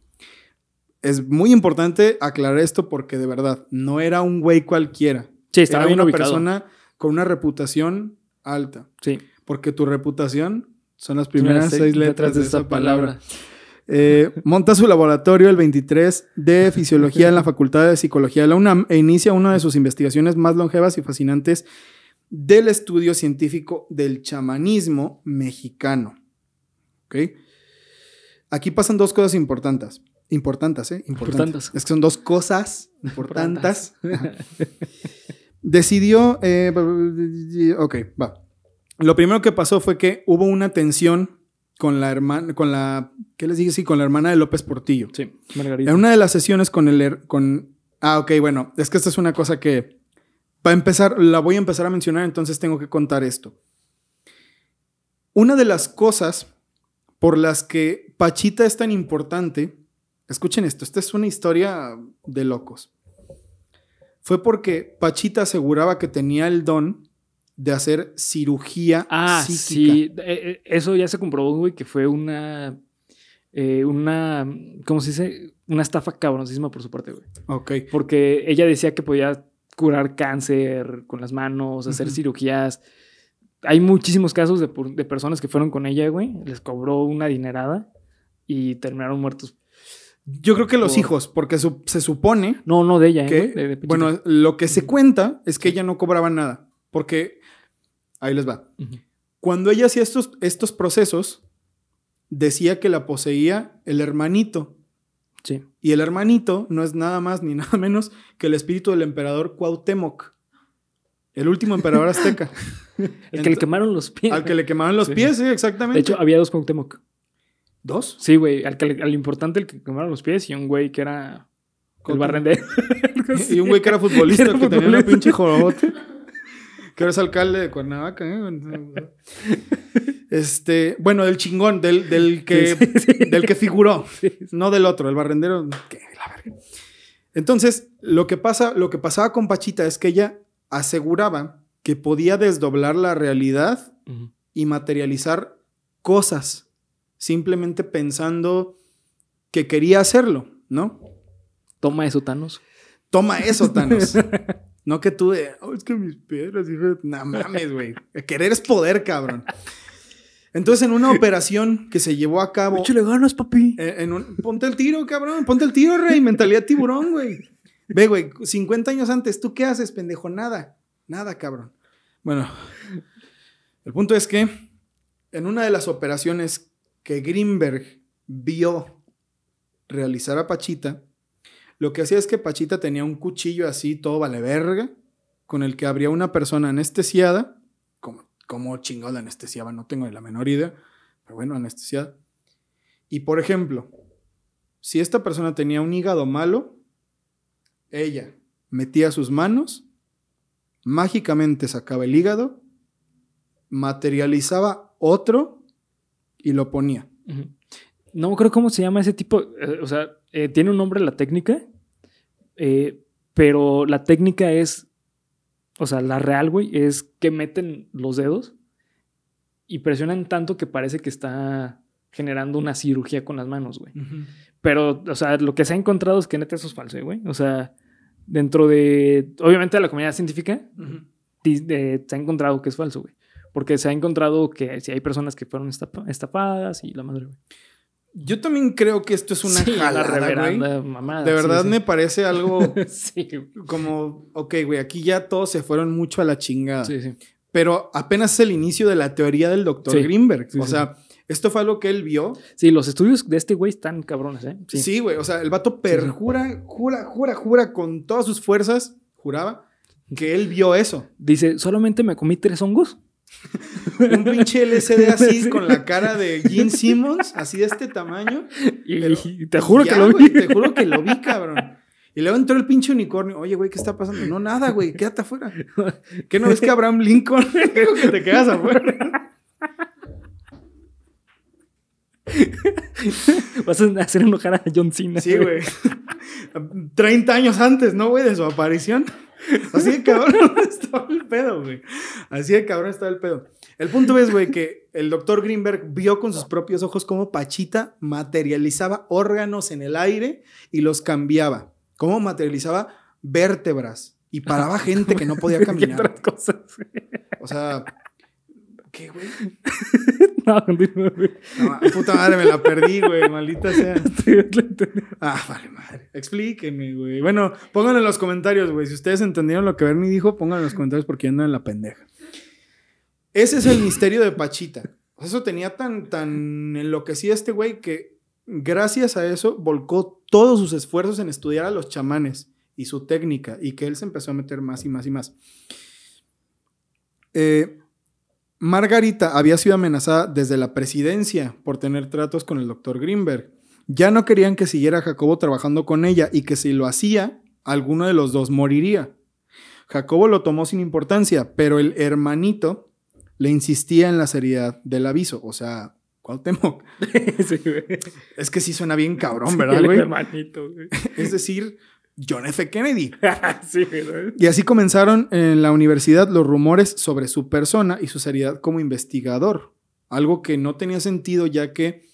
Es muy importante aclarar esto porque de verdad no era un güey cualquiera. Sí, estaba era bien una ubicado. persona con una reputación alta. Sí. Porque tu reputación son las primeras seis letras de esa palabra. Eh, monta su laboratorio el 23 de Fisiología en la Facultad de Psicología de la UNAM e inicia una de sus investigaciones más longevas y fascinantes del estudio científico del chamanismo mexicano. ¿Ok? Aquí pasan dos cosas importantes. Importantes, ¿eh? Importantes. Es que son dos cosas importantes. Decidió. eh, ok, va. Lo primero que pasó fue que hubo una tensión con la hermana, con la, ¿qué les dije? Sí, con la hermana de López Portillo. Sí, Margarita. En una de las sesiones con el, con, ah, ok, bueno, es que esta es una cosa que, para empezar, la voy a empezar a mencionar, entonces tengo que contar esto. Una de las cosas por las que Pachita es tan importante, escuchen esto, esta es una historia de locos. Fue porque Pachita aseguraba que tenía el don de hacer cirugía Ah, psíquica. sí. Eh, eh, Eso ya se comprobó, güey, que fue una. eh, una. ¿Cómo se dice? Una estafa cabroncísima por su parte, güey. Ok. Porque ella decía que podía curar cáncer con las manos, hacer cirugías. Hay muchísimos casos de, personas que fueron con ella, güey. Les cobró una dinerada y terminaron muertos. Yo creo que los Por- hijos, porque su- se supone No, no de ella, ¿eh, que, güey, de- de Pechita. bueno, lo que se cuenta es que ella no cobraba nada, porque ahí les va. Cuando ella hacía estos, estos procesos, decía que la poseía el hermanito. Sí. Y el hermanito no es nada más ni nada menos que el espíritu del emperador Cuauhtémoc, el último emperador azteca, El que le quemaron los pies. al que le quemaban los Sí. pies, sí, exactamente. De hecho, había dos Cuauhtémoc. ¿dos? Sí, güey. Al, que al importante, el que quemaron los pies y un güey que era el barrendero. Y un güey que era futbolista, Era que tenía una pinche jorobote. que ahora es alcalde de Cuernavaca. ¿eh? Este, bueno, del chingón, del, del que, Sí, sí, sí. del que figuró, no del otro, el barrendero. que la verga. Entonces, lo que, pasa, lo que pasaba con Pachita es que ella aseguraba que podía desdoblar la realidad y materializar cosas, simplemente pensando que quería hacerlo, ¿no? Toma eso, Thanos. Toma eso, Thanos. no que tú de, "Oh, es que mis piedras, hijo de-". No mames, güey. Querer es poder, cabrón. Entonces, en una operación que se llevó a cabo. Échale ganas, papi. eh, en un- ponte el tiro, cabrón. Ponte el tiro, rey. Mentalidad tiburón, güey. Ve, güey, 50 años antes, ¿tú qué haces, pendejo? Nada. Nada, cabrón. Bueno, el punto es que en una de las operaciones que Greenberg vio realizar a Pachita, lo que hacía es que Pachita tenía un cuchillo así, todo vale verga, con el que abría una persona anestesiada. como cómo chingado la anestesiaba? No tengo la menor idea. Pero bueno, anestesiada. Y por ejemplo, si esta persona tenía un hígado malo, ella metía sus manos, mágicamente sacaba el hígado, materializaba otro y lo ponía. No creo cómo se llama ese tipo. eh, o sea, eh, tiene un nombre la técnica, eh, pero la técnica es. O sea, la real, güey, es que meten los dedos y presionan tanto que parece que está generando una cirugía con las manos, güey. Pero, o sea, lo que se ha encontrado es que neta eso es falso, güey. O sea, dentro de. Obviamente, de la comunidad científica, eh, se ha encontrado que es falso, güey. Porque se ha encontrado que si hay personas que fueron estafadas y la madre, güey. Yo también creo que esto es una Sí, jalada, mamada. De verdad sí, me parece algo Sí, como, ok, güey, aquí ya todos se fueron mucho a la chingada. sí, sí. Pero apenas es el inicio de la teoría del doctor Sí, Greenberg. sí, o sea, esto fue algo que él vio. Sí, los estudios de este güey están cabrones, ¿eh? Sí, güey. o sea, el vato perjura, jura, jura, jura con todas sus fuerzas, juraba, que él vio eso. Dice, solamente me comí tres hongos. Un pinche LCD así Sí. con la cara de Gene Simmons, así de este tamaño. Y, te juro Ya, que lo vi. te juro que lo vi, cabrón. Y luego entró el pinche unicornio. Oye, güey, ¿qué está pasando? No, nada, güey, quédate afuera. ¿Qué no ves que Abraham Lincoln dijo que te quedas afuera? Vas a hacer enojar a John Cena. Sí, güey. 30 años antes, ¿no, güey? De su aparición. Así de cabrón estaba el pedo, güey. Así de cabrón estaba el pedo. El punto es, güey, que el doctor Greenberg vio con sus propios ojos cómo Pachita materializaba órganos en el aire y los cambiaba. Cómo materializaba vértebras y paraba gente que no podía ¿Qué caminar. otras cosas? O sea, ¿qué, güey? no, continúa, güey. No, puta madre, me la perdí, güey. Maldita sea. Ah, vale, madre. Explíquenme, güey. Bueno, pónganlo en los comentarios, güey. Si ustedes entendieron lo que Bernie dijo, pónganlo en los comentarios porque yo ando en la pendeja. Ese es el misterio de Pachita. Eso tenía tan, tan enloquecido este güey que gracias a eso volcó todos sus esfuerzos en estudiar a los chamanes y su técnica y que él se empezó a meter más y más y más. Eh, Margarita había sido amenazada desde la presidencia por tener tratos con el doctor Greenberg. Ya no querían que siguiera Jacobo trabajando con ella y que si lo hacía, alguno de los dos moriría. Jacobo lo tomó sin importancia, pero el hermanito le insistía en la seriedad del aviso. O sea, Cuauhtémoc. Sí. Es que sí suena bien cabrón, Sí, ¿verdad, el güey? hermanito, güey. Es decir, John F. Kennedy. sí. Y así comenzaron en la universidad los rumores sobre su persona y su seriedad como investigador. Algo que no tenía sentido ya que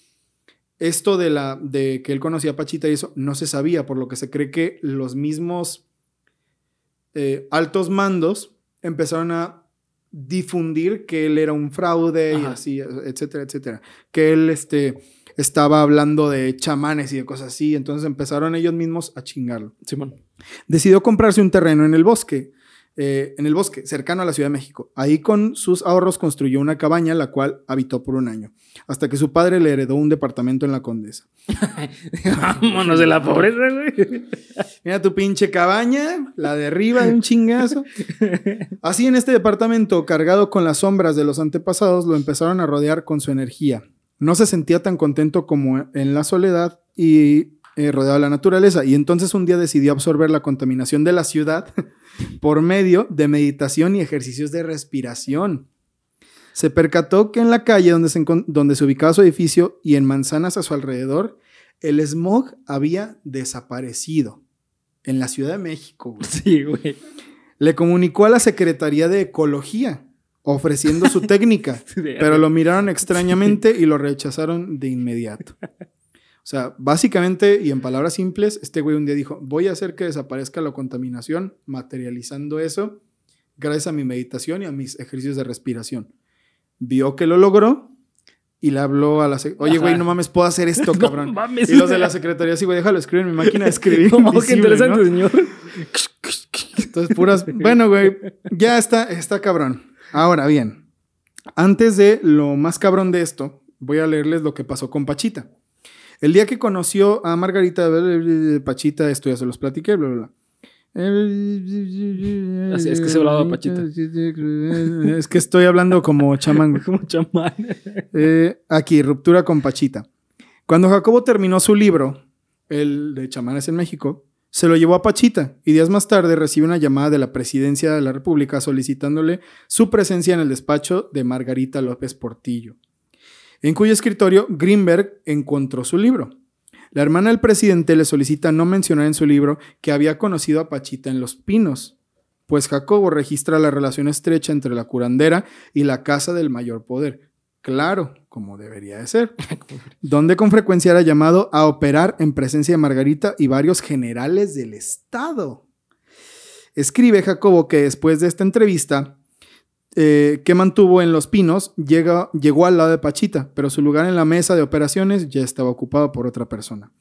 esto de, la, de que él conocía a Pachita y eso no se sabía, por lo que se cree que los mismos eh, altos mandos empezaron a difundir que él era un fraude y así, etcétera, etcétera. Que él este, estaba hablando de chamanes y de cosas así. Entonces empezaron ellos mismos a chingarlo Simón. decidió comprarse un terreno en el bosque, eh, en el bosque, cercano a la Ciudad de México. Ahí con sus ahorros construyó una cabaña, la cual habitó por un año, hasta que su padre le heredó un departamento en la Condesa. Vámonos de la pobreza, güey. Mira tu pinche cabaña, la de arriba de un chingazo. Así en este departamento, cargado con las sombras de los antepasados, lo empezaron a rodear con su energía. No se sentía tan contento como en la soledad y eh, rodeado de la naturaleza. Y entonces un día decidió absorber la contaminación de la ciudad por medio de meditación y ejercicios de respiración. Se percató que en la calle donde se, donde se ubicaba su edificio y en manzanas a su alrededor, el smog había desaparecido. En la Ciudad de México. güey. Sí, güey. Le comunicó a la Secretaría de Ecología, ofreciendo su técnica, pero lo miraron extrañamente y lo rechazaron de inmediato. O sea, básicamente y en palabras simples, este güey un día dijo, voy a hacer que desaparezca la contaminación, materializando eso gracias a mi meditación y a mis ejercicios de respiración. Vio que lo logró y le habló a la... Oye, güey, no mames, puedo hacer esto, No cabrón. mames. Y los de la secretaría, sí, güey, déjalo escribir en mi máquina de escribir. No, qué interesante, ¿no? señor. Entonces, puras. Bueno, güey, ya está, está cabrón. Ahora bien, antes de lo más cabrón de esto, voy a leerles lo que pasó con Pachita. El día que conoció a Margarita Pachita, esto ya se los platiqué, bla, bla, bla. Así es que se hablaba Pachita. Es que estoy hablando como chamán. Como chamán. Eh, aquí, ruptura con Pachita. Cuando Jacobo terminó su libro, el de chamanes en México, se lo llevó a Pachita y días más tarde recibe una llamada de la presidencia de la República solicitándole su presencia en el despacho de Margarita López Portillo, en cuyo escritorio Greenberg encontró su libro. La hermana del presidente le solicita no mencionar en su libro que había conocido a Pachita en Los Pinos, pues Jacobo registra la relación estrecha entre la curandera y la casa del mayor poder. Claro, como debería de ser. Donde con frecuencia era llamado a operar en presencia de Margarita y varios generales del Estado. Escribe Jacobo que después de esta entrevista eh, que mantuvo en Los Pinos, llega, llegó al lado de Pachita, pero su lugar en la mesa de operaciones ya estaba ocupado por otra persona.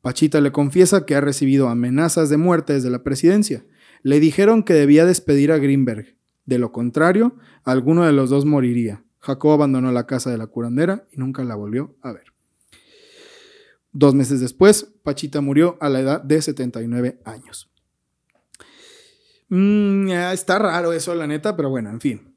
Pachita le confiesa que ha recibido amenazas de muerte desde la presidencia. Le dijeron que debía despedir a Greenberg. De lo contrario, alguno de los dos moriría. Jacobo abandonó la casa de la curandera y nunca la volvió a ver. Dos meses después, Pachita murió a la edad de 79 años. Mm, está raro eso, la neta, pero bueno, en fin.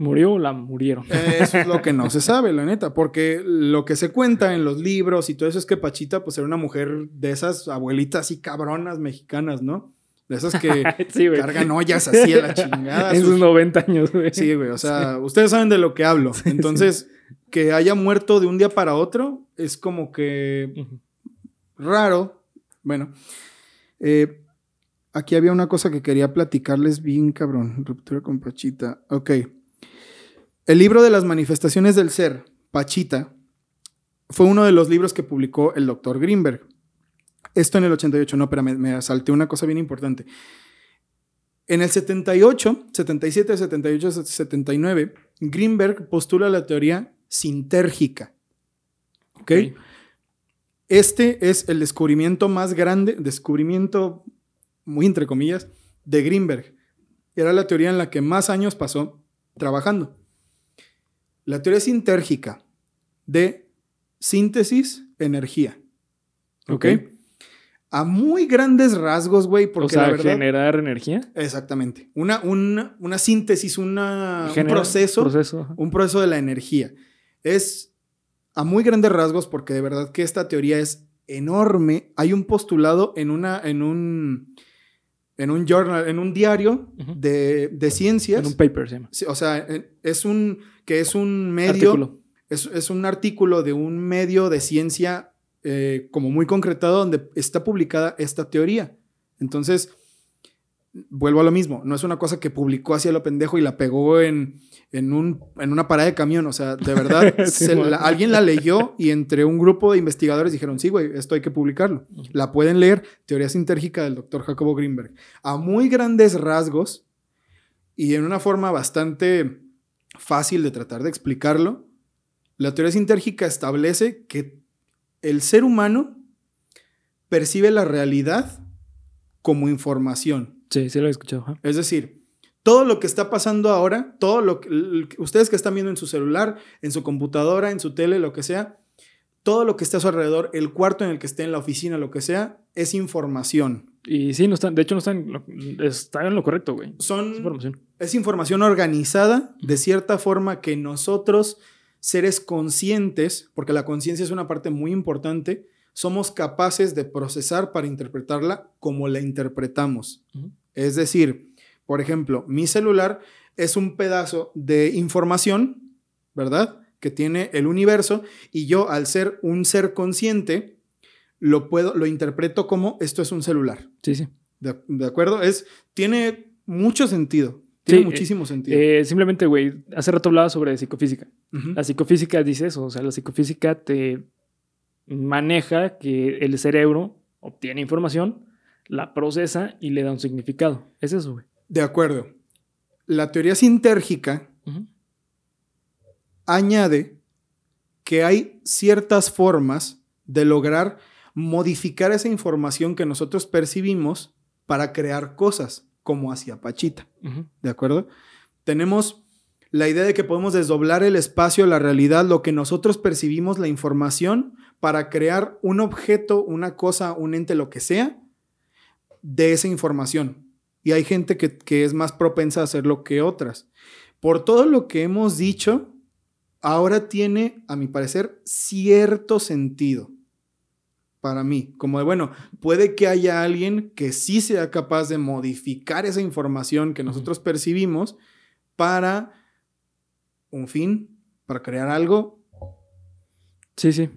¿Murió o la murieron? Eh, Eso es lo que no se sabe, la neta, porque lo que se cuenta en los libros y todo eso es que Pachita, pues era una mujer de esas abuelitas y cabronas mexicanas, ¿no? De esas que sí, cargan ollas así a la chingada. En sus sus- 90 años, güey. Sí, güey, o sea, ustedes saben de lo que hablo. Entonces, que haya muerto de un día para otro es como que raro. Bueno, eh, aquí había una cosa que quería platicarles bien, cabrón. Ruptura con Pachita. Ok. El libro de las manifestaciones del ser, Pachita, fue uno de los libros que publicó el doctor Greenberg. Esto en el 88, no, pero me, me salté una cosa bien importante. En el 78, 77, 78, 79, Greenberg postula la teoría sintérgica. ¿Ok? Ok. Este es el descubrimiento más grande, descubrimiento muy entre comillas, de Greenberg. Era la teoría en la que más años pasó trabajando. La teoría sintérgica de síntesis, energía. ¿Ok? Ok. A muy grandes rasgos, güey, porque o sea, la verdad... generar energía. Exactamente. Una, una, una síntesis, una, un proceso, proceso, un proceso de la energía. Es a muy grandes rasgos porque de verdad que esta teoría es enorme. Hay un postulado en una, en un, en un journal, en un diario de, de ciencias. En un paper se llama. O sea, en- es un, que es un medio, Artículo. es, es un artículo de un medio de ciencia eh, como muy concretado donde está publicada esta teoría. Entonces, vuelvo a lo mismo, no es una cosa que publicó hacia lo pendejo y la pegó en, en, un, en una parada de camión. O sea, de verdad, Sí, se bueno. la- alguien la leyó y entre un grupo de investigadores dijeron, sí, güey, esto hay que publicarlo. La pueden leer, Teoría Sintérgica del doctor Jacobo Greenberg. A muy grandes rasgos y en una forma bastante fácil de tratar de explicarlo, la teoría sintérgica establece que el ser humano percibe la realidad como información. Sí, sí lo he escuchado. Es decir, todo lo que está pasando ahora, todo lo que ustedes que están viendo en su celular, en su computadora, en su tele, lo que sea, todo lo que está a su alrededor, el cuarto en el que esté, en la oficina, lo que sea, es información. Y sí, no están, de hecho no están, en lo- está en lo correcto, güey. Es Son información. es información organizada de cierta forma que nosotros, seres conscientes, porque la conciencia es una parte muy importante, somos capaces de procesar para interpretarla como la interpretamos. Es decir, por ejemplo, mi celular es un pedazo de información, ¿verdad? Que tiene el universo y yo al ser un ser consciente lo puedo lo interpreto como esto es un celular. Sí, sí. ¿De, de acuerdo? Es tiene mucho sentido. Tiene Sí, muchísimo sentido. Eh, simplemente, güey, hace rato hablaba sobre psicofísica. La psicofísica dice eso, o sea, la psicofísica te maneja que el cerebro obtiene información, la procesa y le da un significado. Es eso, güey. De acuerdo. La teoría sintérgica añade que hay ciertas formas de lograr modificar esa información que nosotros percibimos para crear cosas, como hacía Pachita. ¿De acuerdo? Tenemos la idea de que podemos desdoblar el espacio, la realidad, lo que nosotros percibimos, la información, para crear un objeto, una cosa, un ente, lo que sea, de esa información. Y hay gente que, que es más propensa a hacerlo que otras. Por todo lo que hemos dicho, ahora tiene, a mi parecer, cierto sentido para mí. Como de, bueno, puede que haya alguien que sí sea capaz de modificar esa información que nosotros percibimos para un fin, para crear algo. Sí, sí.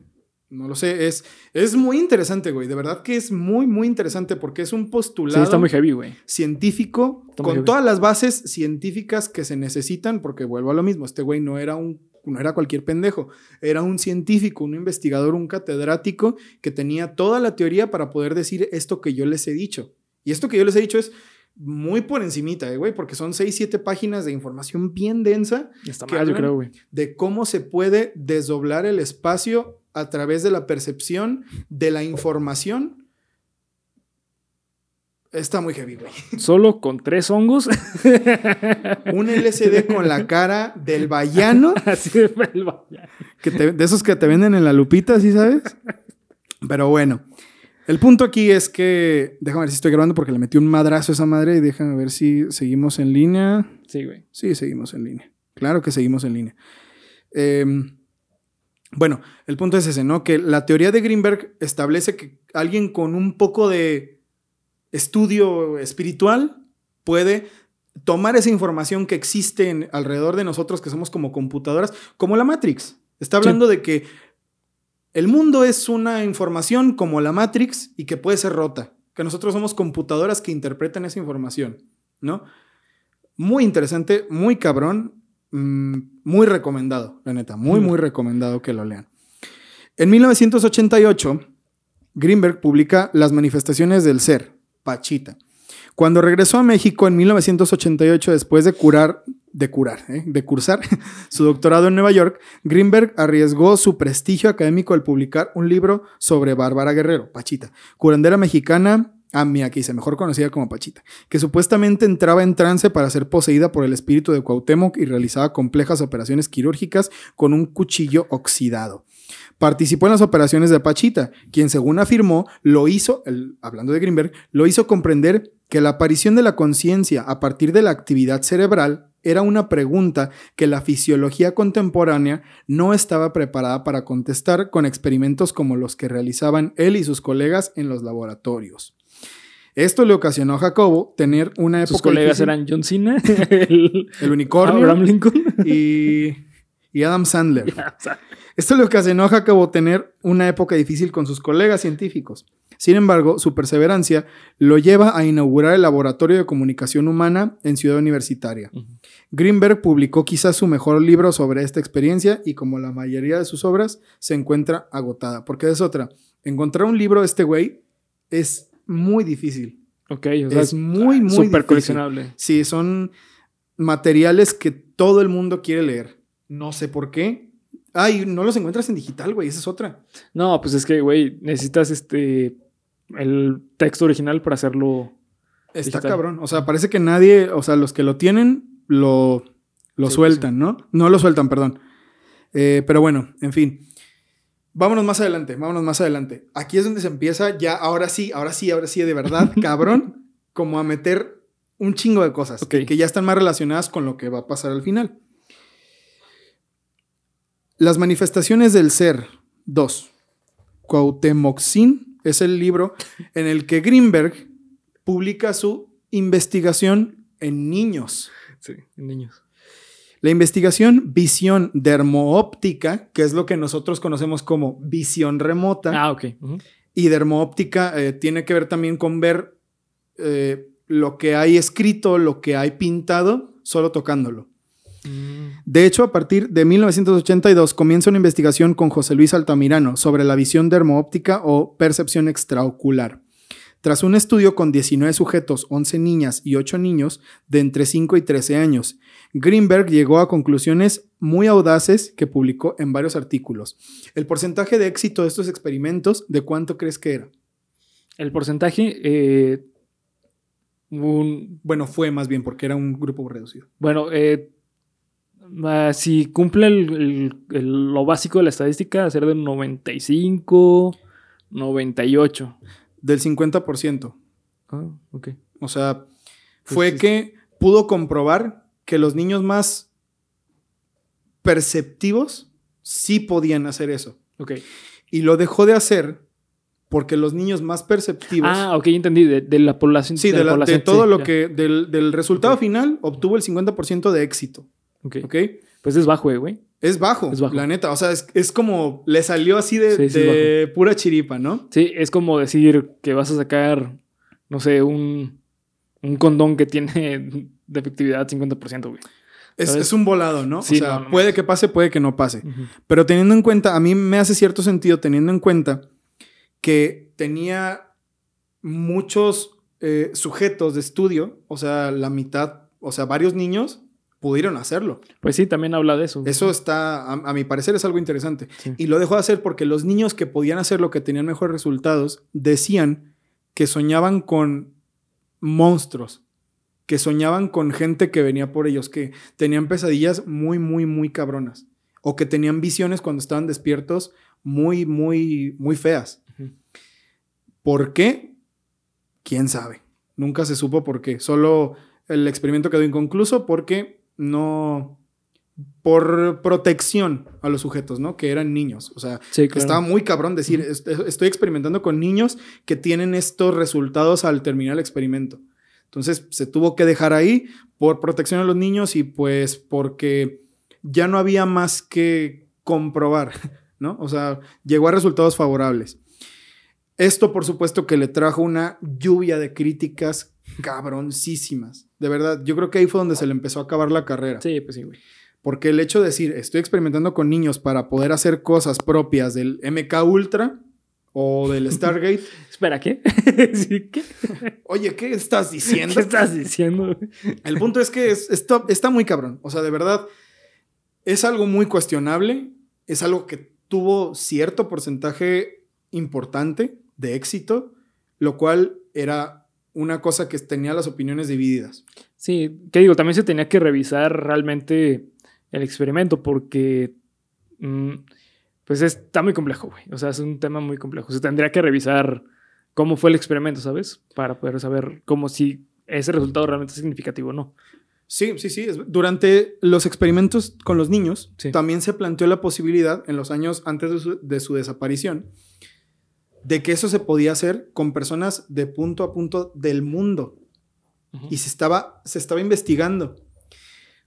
No lo sé, es, es muy interesante, güey. De verdad que es muy, muy interesante porque es un Sí, postulado está muy heavy, güey. científico Está con todas las bases científicas que se necesitan, porque vuelvo a lo mismo, este güey no era un no era cualquier pendejo, era un científico, un investigador, un catedrático que tenía toda la teoría para poder decir esto que yo les he dicho. Y esto que yo les he dicho es muy por encimita, eh, güey, porque son 6, 7 páginas de información bien densa Está que mal, yo hablan creo, güey. de cómo se puede desdoblar el espacio a través de la percepción de la información. Está muy heavy, güey. Solo con tres hongos. Un LCD con la cara del vallano, Así el que te- de esos que te venden en la lupita, ¿sí sabes? Pero bueno, el punto aquí es que, déjame ver si estoy grabando porque le metí un madrazo a esa madre y déjame ver si seguimos en línea. Sí, güey. Sí, seguimos en línea. Claro que seguimos en línea. Em, bueno, el punto es ese, ¿no? Que la teoría de Greenberg establece que alguien con un poco de estudio espiritual puede tomar esa información que existe en- alrededor de nosotros, que somos como computadoras, como la Matrix. Está hablando de que el mundo es una información como la Matrix y que puede ser rota. que nosotros somos computadoras que interpretan esa información, ¿no? Muy interesante, muy cabrón, mm, muy recomendado, la neta, muy, muy recomendado que lo lean. En 1988, Greenberg publica Las manifestaciones del ser, Pachita. Cuando regresó a México en 1988, después de curar, de curar, ¿eh? de cursar su doctorado en Nueva York, Greenberg arriesgó su prestigio académico al publicar un libro sobre Bárbara Guerrero, Pachita, curandera mexicana, ah, mira, aquí dice, mejor conocida como Pachita, que supuestamente entraba en trance para ser poseída por el espíritu de Cuauhtémoc y realizaba complejas operaciones quirúrgicas con un cuchillo oxidado. Participó en las operaciones de Pachita, quien según afirmó, lo hizo, hablando de Greenberg, lo hizo comprender que la aparición de la conciencia a partir de la actividad cerebral era una pregunta que la fisiología contemporánea no estaba preparada para contestar con experimentos como los que realizaban él y sus colegas en los laboratorios. Esto le ocasionó a Jacobo tener una época. Sus colegas eran John Cena, el, unicornio Abraham Lincoln y, y Adam Sandler. Esto le ocasionó a Jacobo tener una época difícil con sus colegas científicos. Sin embargo, su perseverancia lo lleva a inaugurar el Laboratorio de Comunicación Humana en Ciudad Universitaria. Greenberg publicó quizás su mejor libro sobre esta experiencia y como la mayoría de sus obras, se encuentra agotada. Porque es otra, encontrar un libro de este güey es muy difícil. Ok, o sea, es muy, muy súper coleccionable. Sí, son materiales que todo el mundo quiere leer. No sé por qué. Ay, no los encuentras en digital, güey, esa es otra. No, pues es que, güey, necesitas este el texto original para hacerlo. Está cabrón. O sea, parece que nadie, o sea, los que lo tienen, lo, lo sueltan, ¿no? No lo sueltan, perdón. Eh, pero bueno, en fin. Vámonos más adelante, vámonos más adelante. Aquí es donde se empieza ya, ahora sí, ahora sí, ahora sí, de verdad, cabrón, como a meter un chingo de cosas que ya están más relacionadas con lo que va a pasar al final. Las manifestaciones del ser 2. Cuauhtémoxin es el libro en el que Greenberg publica su investigación en niños. Sí, en niños. La investigación visión dermoóptica, que es lo que nosotros conocemos como visión remota. Ah, ok. Y dermoóptica eh, tiene que ver también con ver eh, lo que hay escrito, lo que hay pintado, solo tocándolo. De hecho, a partir de 1982 comienza una investigación con José Luis Altamirano sobre la visión dermoóptica o percepción extraocular. Tras un estudio con 19 sujetos, 11 niñas y 8 niños de entre 5 y 13 años, Greenberg llegó a conclusiones muy audaces que publicó en varios artículos. El porcentaje de éxito de estos experimentos, ¿de cuánto crees que era? El porcentaje, eh, bueno, fue más bien porque era un grupo reducido. Bueno, eh, Ah, si cumple lo básico de la estadística, ser del 95, 98. Del 50%. Ah, ok. O sea, pues fue que pudo comprobar que los niños más perceptivos sí podían hacer eso. Ok. Y lo dejó de hacer porque los niños más perceptivos. Ah, ok, entendí. De, la población. Sí, de, todo lo que. Del, del resultado final obtuvo el 50% de éxito. Ok. Pues es bajo, eh, güey. Es bajo, es bajo, la neta. O sea, es, como le salió así de, pura chiripa, ¿no? Sí, es como decir que vas a sacar, no sé, un, condón que tiene de efectividad 50%, güey. Es, un volado, ¿no? o sea, puede que pase, puede que no pase. Pero teniendo en cuenta, a mí me hace cierto sentido teniendo en cuenta que tenía muchos eh, sujetos de estudio, o sea, la mitad, o sea, varios niños pudieron hacerlo. Pues sí, también habla de eso. Eso está, a, mi parecer, es algo interesante. Y lo dejó de hacer porque los niños que podían hacerlo, que tenían mejores resultados, decían que soñaban con monstruos, que soñaban con gente que venía por ellos, que tenían pesadillas muy, muy, muy cabronas. O que tenían visiones cuando estaban despiertos muy, muy, muy feas. ¿Por qué? ¿Quién sabe? Nunca se supo por qué. Solo el experimento quedó inconcluso porque no por protección a los sujetos, ¿no? Que eran niños. O sea, estaba muy cabrón decir, estoy experimentando con niños que tienen estos resultados al terminar el experimento. Entonces se tuvo que dejar ahí por protección a los niños y pues porque ya no había más que comprobar, ¿no? O sea, llegó a resultados favorables. Esto, por supuesto, que le trajo una lluvia de críticas cabroncísimas. De verdad, yo creo que ahí fue donde se le empezó a acabar la carrera. Sí, pues sí, güey. Porque el hecho de decir, estoy experimentando con niños para poder hacer cosas propias del MK Ultra o del Stargate. Espera, ¿qué? ¿Sí, ¿Qué? Oye, ¿qué estás diciendo? ¿Qué estás diciendo? El punto es que es- esto está muy cabrón. O sea, de verdad, es algo muy cuestionable. Es algo que tuvo cierto porcentaje importante de éxito, lo cual era una cosa que tenía las opiniones divididas. Sí, que digo, también se tenía que revisar realmente el experimento porque mm, pues está muy complejo, güey. O sea, es un tema muy complejo. Se tendría que revisar cómo fue el experimento, ¿sabes? Para poder saber cómo si ese resultado realmente es significativo o no. Sí, sí, sí. Durante los experimentos con los niños, Sí. también se planteó la posibilidad, en los años antes de su, de su desaparición, de que eso se podía hacer con personas de punto a punto del mundo. Y se estaba, se estaba investigando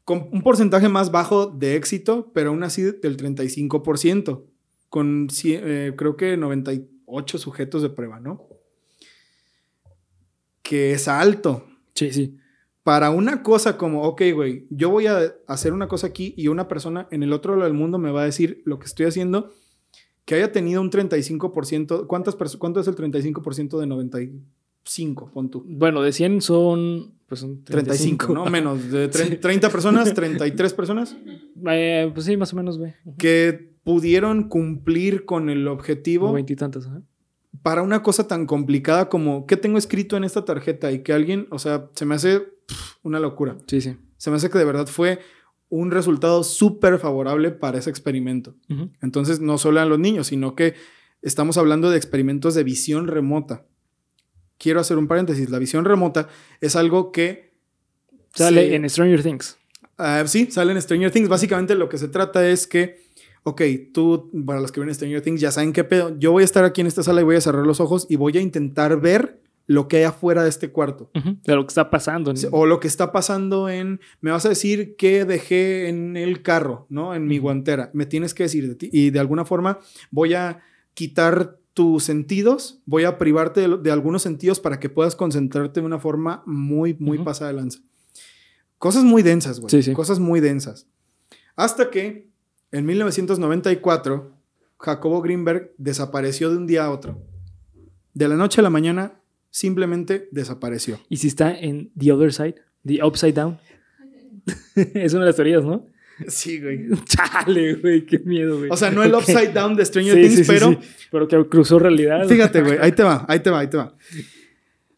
con un porcentaje más bajo de éxito, pero aún así del 35%, con eh, creo que 98 sujetos de prueba, ¿no? Que es alto. Sí, sí. Para una cosa como, ok, güey, yo voy a hacer una cosa aquí y una persona en el otro lado del mundo me va a decir lo que estoy haciendo, que haya tenido un 35%, ¿cuántas ¿cuánto es el 35% de 95? Pon tú. Bueno, de 100 son pues son 35, ¿no? Menos de tre- Sí. 30 personas, 33 personas Eh, pues sí, más o menos, güey. que pudieron cumplir con el objetivo veintitantos, ajá. para una cosa tan complicada como qué tengo escrito en esta tarjeta y que alguien, o sea, se me hace pff, una locura. Sí, sí. Se me hace que de verdad fue un resultado súper favorable para ese experimento. Entonces, no solo a los niños, sino que estamos hablando de experimentos de visión remota. Quiero hacer un paréntesis. La visión remota es algo que Sale se- en Stranger Things. Ah, sí, sale en Stranger Things. Básicamente lo que se trata es que, ok, tú, para los que ven Stranger Things, ya saben qué pedo. Yo voy a estar aquí en esta sala y voy a cerrar los ojos y voy a intentar ver lo que hay afuera de este cuarto. De lo que está pasando. en- O lo que está pasando en. Me vas a decir que dejé en el carro, ¿no? En mi Ujú. guantera. Me tienes que decir de ti. Y de alguna forma voy a quitar tus sentidos, voy a privarte de, de algunos sentidos para que puedas concentrarte de una forma muy, muy pasada de lanza. Cosas muy densas, güey. Sí, sí. Cosas muy densas. Hasta que en 1994, Jacobo Greenberg desapareció de un día a otro. De la noche a la mañana, simplemente desapareció. ¿Y si está en The Other Side? The Upside Down. es una de las teorías, ¿no? Sí, güey. Chale, güey, qué miedo, güey. O sea, no el upside down de Stranger Sí, Things, sí, sí, pero. Pero que cruzó realidad. fíjate, güey, ahí te va, ahí te va, ahí te va.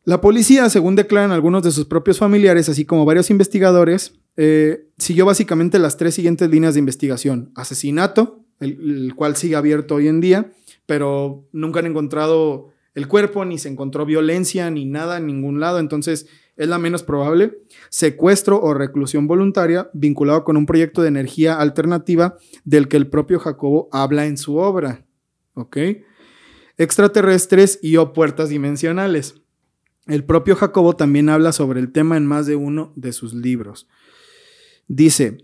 La policía, según declaran algunos de sus propios familiares, así como varios investigadores, eh, siguió básicamente las tres siguientes líneas de investigación. Asesinato, el, el cual sigue abierto hoy en día, pero nunca han encontrado el cuerpo, ni se encontró violencia, ni nada en ningún lado, entonces es la menos probable. Secuestro o reclusión voluntaria vinculado con un proyecto de energía alternativa del que el propio Jacobo habla en su obra. ¿Ok? Extraterrestres y o puertas dimensionales. El propio Jacobo también habla sobre el tema en más de uno de sus libros. Dice,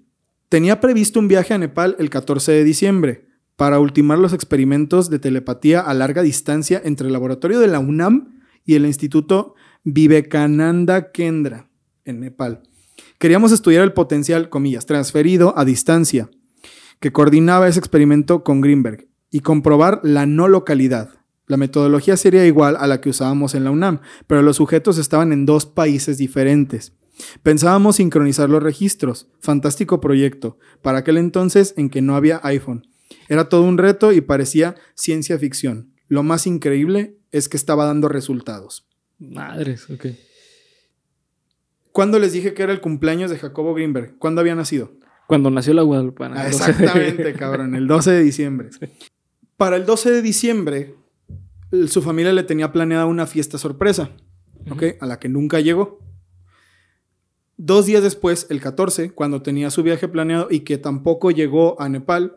tenía previsto un viaje a Nepal el 14 de diciembre para ultimar los experimentos de telepatía a larga distancia entre el laboratorio de la UNAM y el Instituto Vivekananda Kendra en Nepal. Queríamos estudiar el potencial, comillas, transferido a distancia que coordinaba ese experimento con Greenberg y comprobar la no localidad. La metodología sería igual a la que usábamos en la UNAM, pero los sujetos estaban en dos países diferentes. Pensábamos sincronizar los registros. Fantástico proyecto. Para aquel entonces en que no había iPhone. Era todo un reto y parecía ciencia ficción. Lo más increíble es que estaba dando resultados. Madres, ok. ¿Cuándo les dije que era el cumpleaños de Jacobo Greenberg? ¿Cuándo había nacido? Cuando nació la Guadalupana. Ah, el 12 de- exactamente, cabrón, el 12 de diciembre. Para el 12 de diciembre, su familia le tenía planeada una fiesta sorpresa, ¿ok? A la que nunca llegó. Dos días después, el 14, cuando tenía su viaje planeado y que tampoco llegó a Nepal,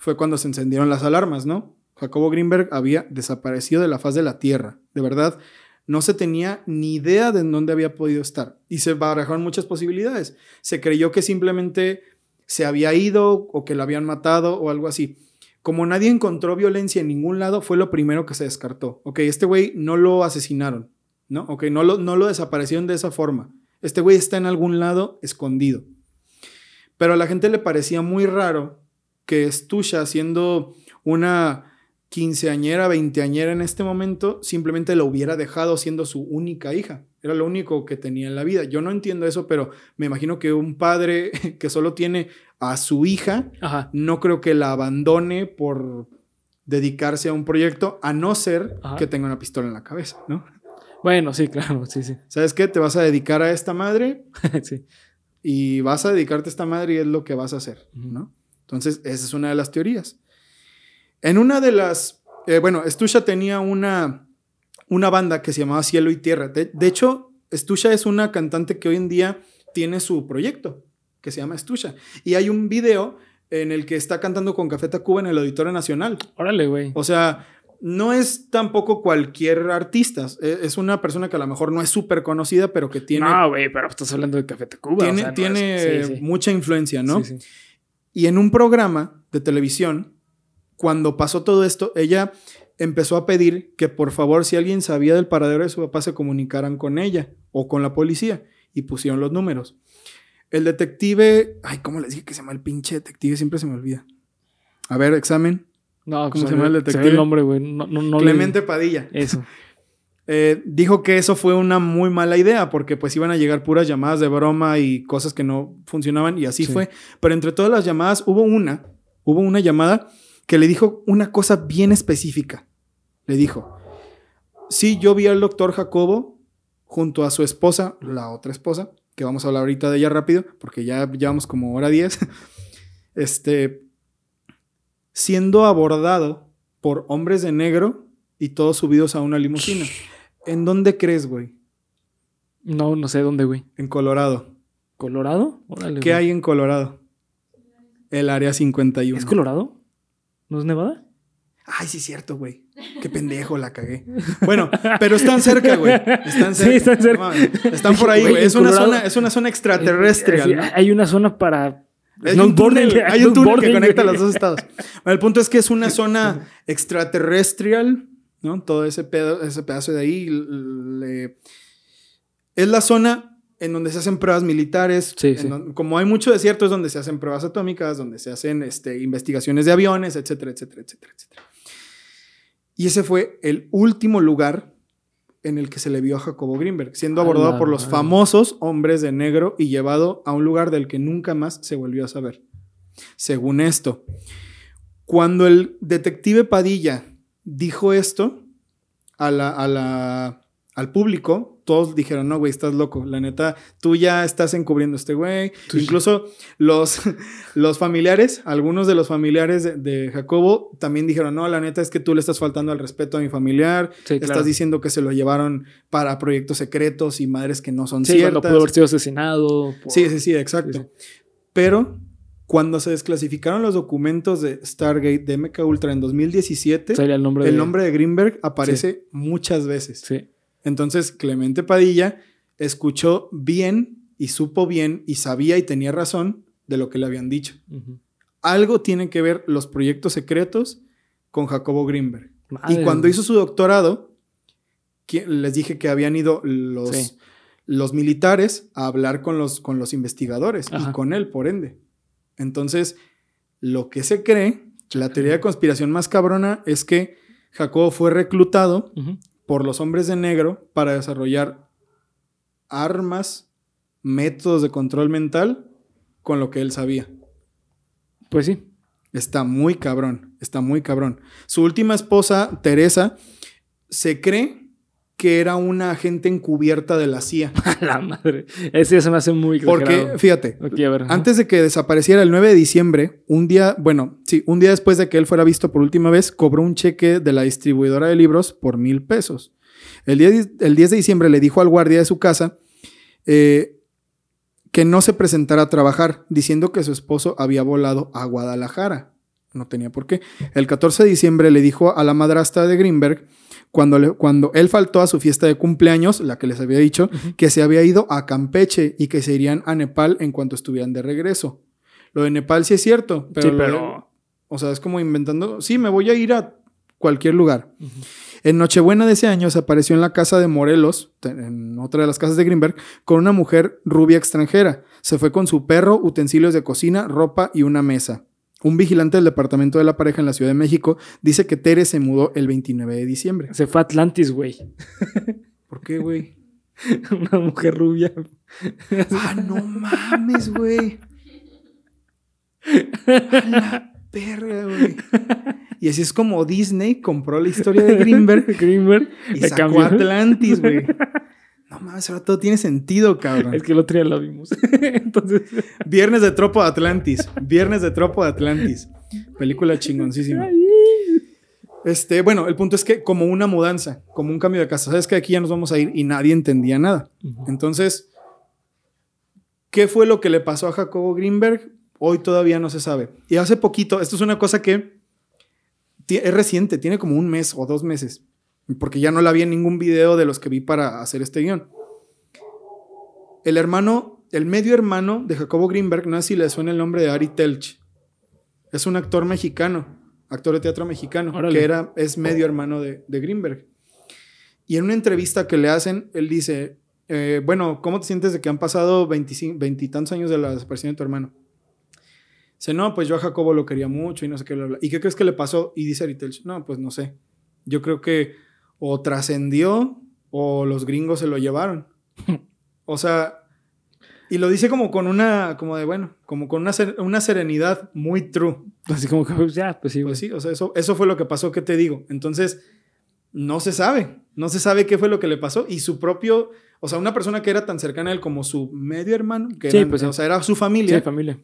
fue cuando se encendieron las alarmas, ¿no? Jacobo Greenberg había desaparecido de la faz de la Tierra. De verdad, no se tenía ni idea de en dónde había podido estar. Y se barajaron muchas posibilidades. Se creyó que simplemente se había ido o que lo habían matado o algo así. Como nadie encontró violencia en ningún lado, fue lo primero que se descartó. Ok, este güey no lo asesinaron, ¿no? Ok, no lo, no lo desaparecieron de esa forma. Este güey está en algún lado escondido. Pero a la gente le parecía muy raro que Stusha, siendo una quinceañera, veinteañera en este momento, simplemente lo hubiera dejado siendo su única hija. Era lo único que tenía en la vida. Yo no entiendo eso, pero me imagino que un padre que solo tiene a su hija, Ajá. no creo que la abandone por dedicarse a un proyecto, a no ser Ajá. que tenga una pistola en la cabeza, ¿no? Bueno, sí, claro, sí, sí. ¿Sabes qué? Te vas a dedicar a esta madre sí. y vas a dedicarte a esta madre y es lo que vas a hacer. ¿no? Entonces, esa es una de las teorías. En una de las, eh, bueno, Stusha tenía una, una banda que se llamaba Cielo y Tierra. De, de hecho, Stusha es una cantante que hoy en día tiene su proyecto, que se llama Stusha. Y hay un video en el que está cantando con Café Tacuba en el Auditorio Nacional. Órale, güey. O sea, no es tampoco cualquier artista. E- Es una persona que a lo mejor no es súper conocida, pero que tiene, No, güey, pero estás hablando de Café Tacuba. tiene, o sea, no tiene es- sí, sí. mucha influencia, ¿no? Sí, sí. Y en un programa de televisión, cuando pasó todo esto, ella empezó a pedir que por favor, si alguien sabía del paradero de su papá, se comunicaran con ella o con la policía y pusieron los números. El detective, ay, ¿cómo les dije que se llama el pinche detective? Siempre se me olvida. A ver, examen. No, ¿Cómo pues, se llama el ve detective? el nombre, güey. No, no, no le- Clemente Padilla. Eso. Eh, dijo que eso fue una muy mala idea porque pues iban a llegar puras llamadas de broma y cosas que no funcionaban y así Sí. fue. Pero entre todas las llamadas hubo una, hubo una llamada que le dijo una cosa bien específica. Le dijo, sí, yo vi al doctor Jacobo junto a su esposa, la otra esposa, que vamos a hablar ahorita de ella rápido porque ya llevamos como hora 10, este, siendo abordado por hombres de negro y todos subidos a una limusina. ¿En dónde crees, güey? No, no sé dónde, güey. En Colorado. ¿Colorado? Órale. ¿Qué güey. hay en Colorado? El área 51. ¿Es Colorado? ¿No es Nevada? Ay, sí, es cierto, güey. Qué pendejo, la cagué. Bueno, pero están cerca, güey. Están cerca. Sí, están cerca. No están por ahí, Güey, Es una, zona, es una zona extraterrestre. Sí, ¿no? Hay una zona para. Hay un túnel, hay un túnel que conecta los dos estados. Bueno, el punto es que es una zona extraterrestrial, ¿no? Todo ese, pedo- ese pedazo de ahí. le- Es la zona en donde se hacen pruebas militares. Sí, sí. como hay mucho desierto, es donde se hacen pruebas atómicas, donde se hacen este, investigaciones de aviones, etcétera, etcétera, etcétera, etcétera. Y ese fue el último lugar en el que se le vio a Jacobo Greenberg, siendo abordado por los famosos hombres de negro y llevado a un lugar del que nunca más se volvió a saber. Según esto, cuando el detective Padilla dijo esto a la, a la- al público, todos dijeron, no, güey, estás loco. La neta, tú ya estás encubriendo a este güey. Tú sí. Incluso los, los familiares, algunos de los familiares de, de Jacobo también dijeron, no, la neta es que tú le estás faltando al respeto a mi familiar. Sí, Estás claro. diciendo que se lo llevaron para proyectos secretos y madres que no son Sí, ciertas. pudo haber sido asesinado. por- Sí, sí, sí, exacto. Sí, Pero cuando se desclasificaron los documentos de Stargate de MK Ultra en 2017, Salía el nombre el de- nombre de Greenberg aparece muchas veces. Sí. Entonces, Clemente Padilla escuchó bien y supo bien y sabía y tenía razón de lo que le habían dicho. Algo tienen que ver los proyectos secretos con Jacobo Greenberg. Madre, y cuando hizo su doctorado, les dije que habían ido los, Sí. los militares a hablar con los, con los investigadores Ajá. y con él, por ende. Entonces, lo que se cree, la teoría de conspiración más cabrona es que Jacobo fue reclutado por los hombres de negro para desarrollar armas, métodos de control mental con lo que él sabía. Pues sí. Está muy cabrón, está muy cabrón. Su última esposa, Teresa, se cree que era una agente encubierta de la CIA. A la madre. Ese se me hace muy Porque, exagerado. fíjate, a ver. ajá. antes de que desapareciera el 9 de diciembre, un día, bueno, sí, un día después de que él fuera visto por última vez, cobró un cheque de la distribuidora de libros por mil pesos. El, día, el 10 de diciembre le dijo al guardia de su casa eh, que no se presentara a trabajar, diciendo que su esposo había volado a Guadalajara. No tenía por qué. El 14 de diciembre le dijo a la madrastra de Greenberg, cuando, le- cuando él faltó a su fiesta de cumpleaños, la que les había dicho, que se había ido a Campeche y que se irían a Nepal en cuanto estuvieran de regreso. Lo de Nepal sí es cierto, pero, sí, lo pero. O sea, es como inventando, sí, me voy a ir a cualquier lugar. En Nochebuena de ese año se apareció en la casa de Morelos, en otra de las casas de Greenberg, con una mujer rubia extranjera. Se fue con su perro, utensilios de cocina, ropa y una mesa. Un vigilante del departamento de la pareja en la Ciudad de México dice que Tere se mudó el 29 de diciembre. Se fue a Atlantis, güey. ¿Por qué, güey? Una mujer rubia. ah, no mames, güey. A la perra, güey. Y así es como Disney compró la historia de Greenberg Greenberg. y sacó cambió. Atlantis, güey. No mames, ahora todo tiene sentido, cabrón. Es que el otro día la vimos. Entonces. Viernes de Tropo de Atlantis. Viernes de Tropo de Atlantis. Película chingoncísima. Este, bueno, el punto es que como una mudanza, como un cambio de casa, sabes que aquí ya nos vamos a ir y nadie entendía nada. Entonces, ¿qué fue lo que le pasó a Jacobo Greenberg? Hoy todavía no se sabe. Y hace poquito, esto es una cosa que es reciente, tiene como un mes o dos meses, porque ya no la vi en ningún video de los que vi para hacer este guion. El hermano, el medio hermano de Jacobo Greenberg, no sé si le suena el nombre de Ari Telch. Es un actor mexicano, actor de teatro mexicano, Órale. que era, es medio hermano de, de Greenberg. Y en una entrevista que le hacen, él dice, eh, bueno, ¿cómo te sientes de que han pasado 25 veintitantos años de la desaparición de tu hermano? Dice, no, pues yo a Jacobo lo quería mucho y no sé qué, bla, bla. ¿Y qué crees que le pasó? Y dice Ari Telch, no, pues no sé. Yo creo que o trascendió o los gringos se lo llevaron. o sea, y lo dice como con una, como de, bueno, como con una, ser- una serenidad muy true. Así como que, pues, ya, pues sí. Pues sí, o sea, eso, eso fue lo que pasó, ¿qué te digo? Entonces, no se sabe, no se sabe qué fue lo que le pasó y su propio, o sea, una persona que era tan cercana a él como su medio hermano, que Sí, eran- pues sí. o sea, era su Sí, familia, familia.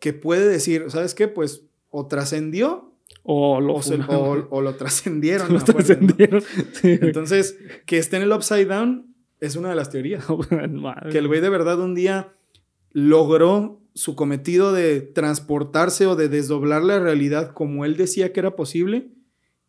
que puede decir, ¿sabes qué? Pues o trascendió O lo, o, lo trascendieron. Lo. Entonces, que esté en el upside down es una de las teorías. Que el güey de verdad un día logró su cometido de transportarse o de desdoblar la realidad como él decía que era posible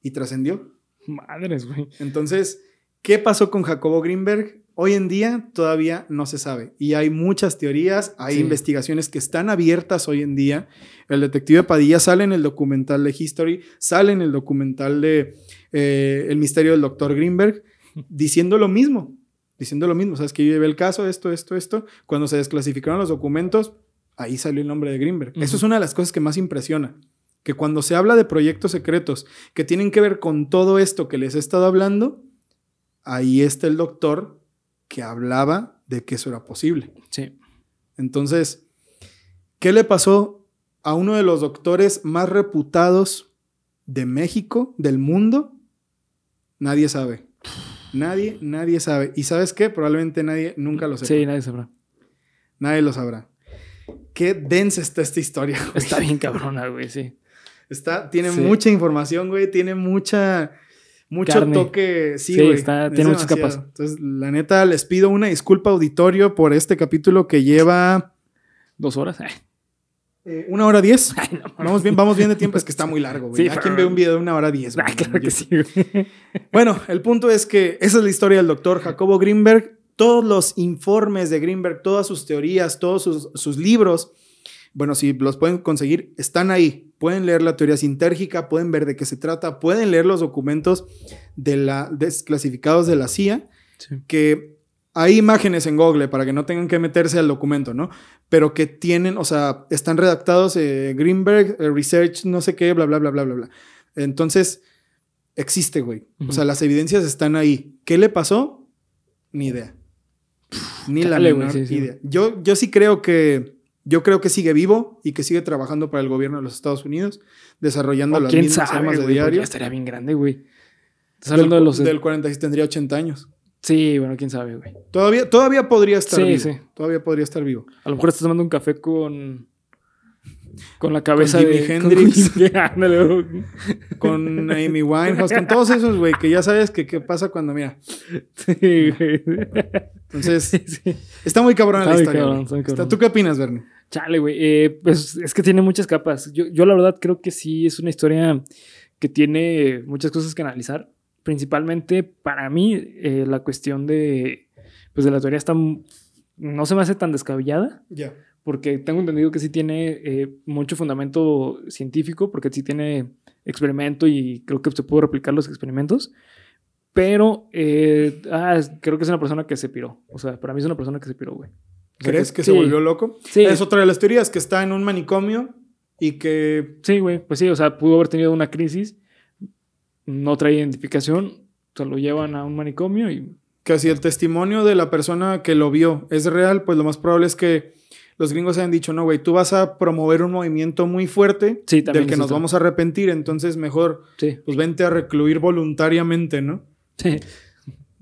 y trascendió. Madres, güey. Entonces, ¿qué pasó con Jacobo Greenberg? Hoy en día todavía no se sabe. Y hay muchas teorías, hay Sí. investigaciones que están abiertas hoy en día. El detective Padilla sale en el documental de History, sale en el documental de eh, El misterio del doctor Greenberg, diciendo lo mismo. Diciendo lo mismo. Sabes que yo llevé el caso, esto, esto, esto. Cuando se desclasificaron los documentos, ahí salió el nombre de Greenberg. Eso es una de las cosas que más impresiona. Que cuando se habla de proyectos secretos que tienen que ver con todo esto que les he estado hablando, ahí está el doctor que hablaba de que eso era posible. Sí. Entonces, ¿qué le pasó a uno de los doctores más reputados de México, del mundo? Nadie sabe. Nadie, nadie sabe. ¿Y sabes qué? Probablemente nadie nunca lo sepa. Sí, nadie sabrá. Nadie lo sabrá. Qué densa está esta historia. güey. Está bien cabrona, güey, sí. Está, tiene Sí. mucha información, güey. Tiene mucha. Mucho Carne. toque. Sí, Sí, está- es tiene muchas capas. Entonces, la neta, les pido una disculpa auditorio por este capítulo que lleva ¿Dos horas? Eh, una hora diez. ay, no. Vamos bien, vamos bien de tiempo. Es que está muy largo, güey. Sí, ¿A quién ve un video de una hora diez? güey? Ah, claro que sí, güey. Bueno, el punto es que esa es la historia del doctor Jacobo Greenberg. Todos los informes de Greenberg, todas sus teorías, todos sus, sus libros, bueno, si los pueden conseguir, están ahí. Pueden leer la teoría sintérgica, pueden ver de qué se trata, pueden leer los documentos de la, desclasificados de la CIA, Sí. que hay imágenes en Google para que no tengan que meterse al documento, ¿no? Pero que tienen, o sea, están redactados eh, Greenberg, eh, Research, no sé qué, bla, bla, bla, bla, bla, bla. Entonces, existe, güey. O sea, las evidencias están ahí. ¿Qué le pasó? Ni idea. Ni la menor sí. idea. Yo, yo sí creo que. Yo creo que sigue vivo y que sigue trabajando para el gobierno de los Estados Unidos, desarrollando O las quién mismas sabe, armas de porque diario. ya estaría bien grande, güey. Estás Del, hablando de los... del 46 tendría 80 años. Sí, bueno, quién sabe, güey. Todavía, todavía podría estar Sí, vivo. sí. Todavía podría estar vivo. A lo mejor estás tomando un café con... Con la cabeza Jimi de... Hendrix. con-. Con Amy Winehouse, con todos esos, güey, que ya sabes que qué pasa cuando, mira. Sí, güey. Entonces, Sí, sí. está muy cabrón Está la muy historia. cabrón, está muy cabrón. ¿Tú qué opinas, Bernie? Chale, güey. Eh, pues es que tiene muchas capas. Yo, yo la verdad creo que sí es una historia que tiene muchas cosas que analizar. Principalmente para mí eh, la cuestión de, pues de la teoría está, no se me hace tan descabellada Ya. porque tengo entendido que sí tiene eh, mucho fundamento científico, porque sí tiene experimento y creo que se pudo replicar los experimentos. Pero eh, ah, creo que es una persona que se piró. O sea, para mí es una persona que se piró, güey. ¿Crees que, se volvió loco? Sí. Es otra de las teorías, que está en un manicomio y que... Sí, güey, pues sí, o sea, pudo haber tenido una crisis, no trae identificación, se lo llevan a un manicomio y... Que si el testimonio de la persona que lo vio es real, pues lo más probable es que los gringos hayan dicho, no, güey, tú vas a promover un movimiento muy fuerte del que nos vamos a arrepentir, entonces mejor, pues vente a recluir voluntariamente, ¿no? Sí.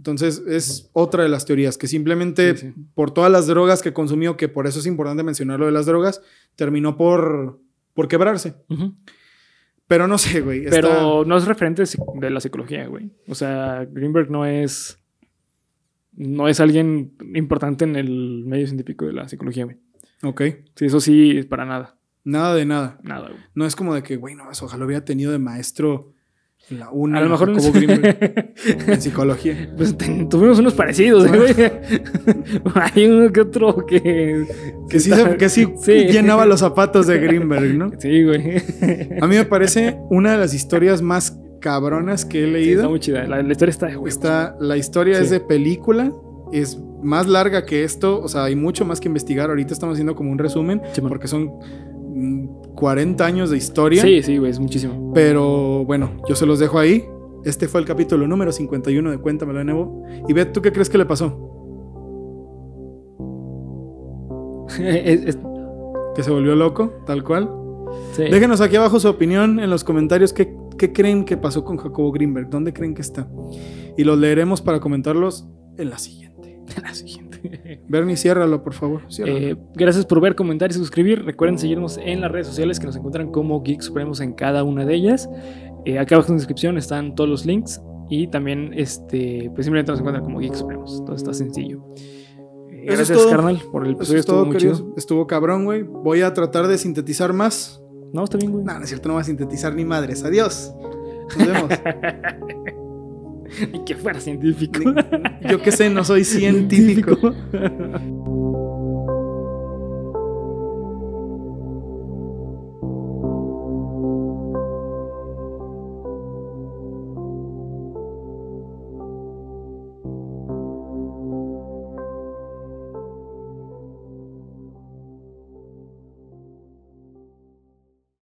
Entonces es otra de las teorías, que simplemente por todas las drogas que consumió, que por eso es importante mencionar lo de las drogas, terminó por, por quebrarse. Pero no sé, güey. Pero no es referente de la psicología, güey. O sea, Greenberg no es. No es alguien importante en el medio científico de la psicología, güey. Ok. Sí, eso sí, para nada. Nada de nada. Nada, güey. No es como de que, güey, no, eso ojalá hubiera tenido de maestro la una, a lo mejor como en psicología. Pues tuvimos unos parecidos, ¿eh, güey. Hay uno que otro que. Que sí, que sí, llenaba los zapatos de Greenberg, ¿no? Sí, güey. A mí me parece una de las historias más cabronas que he leído. está muy chida. La, historia está, güey. Está, la historia es de película. Es más larga que esto. O sea, hay mucho más que investigar. Ahorita estamos haciendo como un resumen. porque son 40 años de historia. Sí, sí, güey, es muchísimo. Pero bueno, yo se los dejo ahí. Este fue el capítulo número 51 de Cuéntamelo de nuevo. Y Beth, ¿tú qué crees que le pasó? Que se volvió loco, tal cual. Sí. Déjenos aquí abajo su opinión en los comentarios. ¿Qué, ¿Qué creen que pasó con Jacobo Greenberg? ¿Dónde creen que está? Y los leeremos para comentarlos en la siguiente. La siguiente. Bernie, ciérralo, por favor. Eh, gracias por ver, comentar y suscribir. Recuerden seguirnos en las redes sociales que nos encuentran como Geek Supremos en cada una de ellas. Eh, acá abajo en la descripción están todos los links. Y también, este, pues simplemente nos encuentran como Geek Supremos. Todo está sencillo. Eh, gracias, carnal, por el episodio. estuvo muy chido. Estuvo cabrón, güey. Voy a tratar de sintetizar más. No, está bien, güey. No, no es cierto, no voy a sintetizar ni madres. Adiós. Nos vemos. y que fuera científico. Yo qué sé, no soy científico.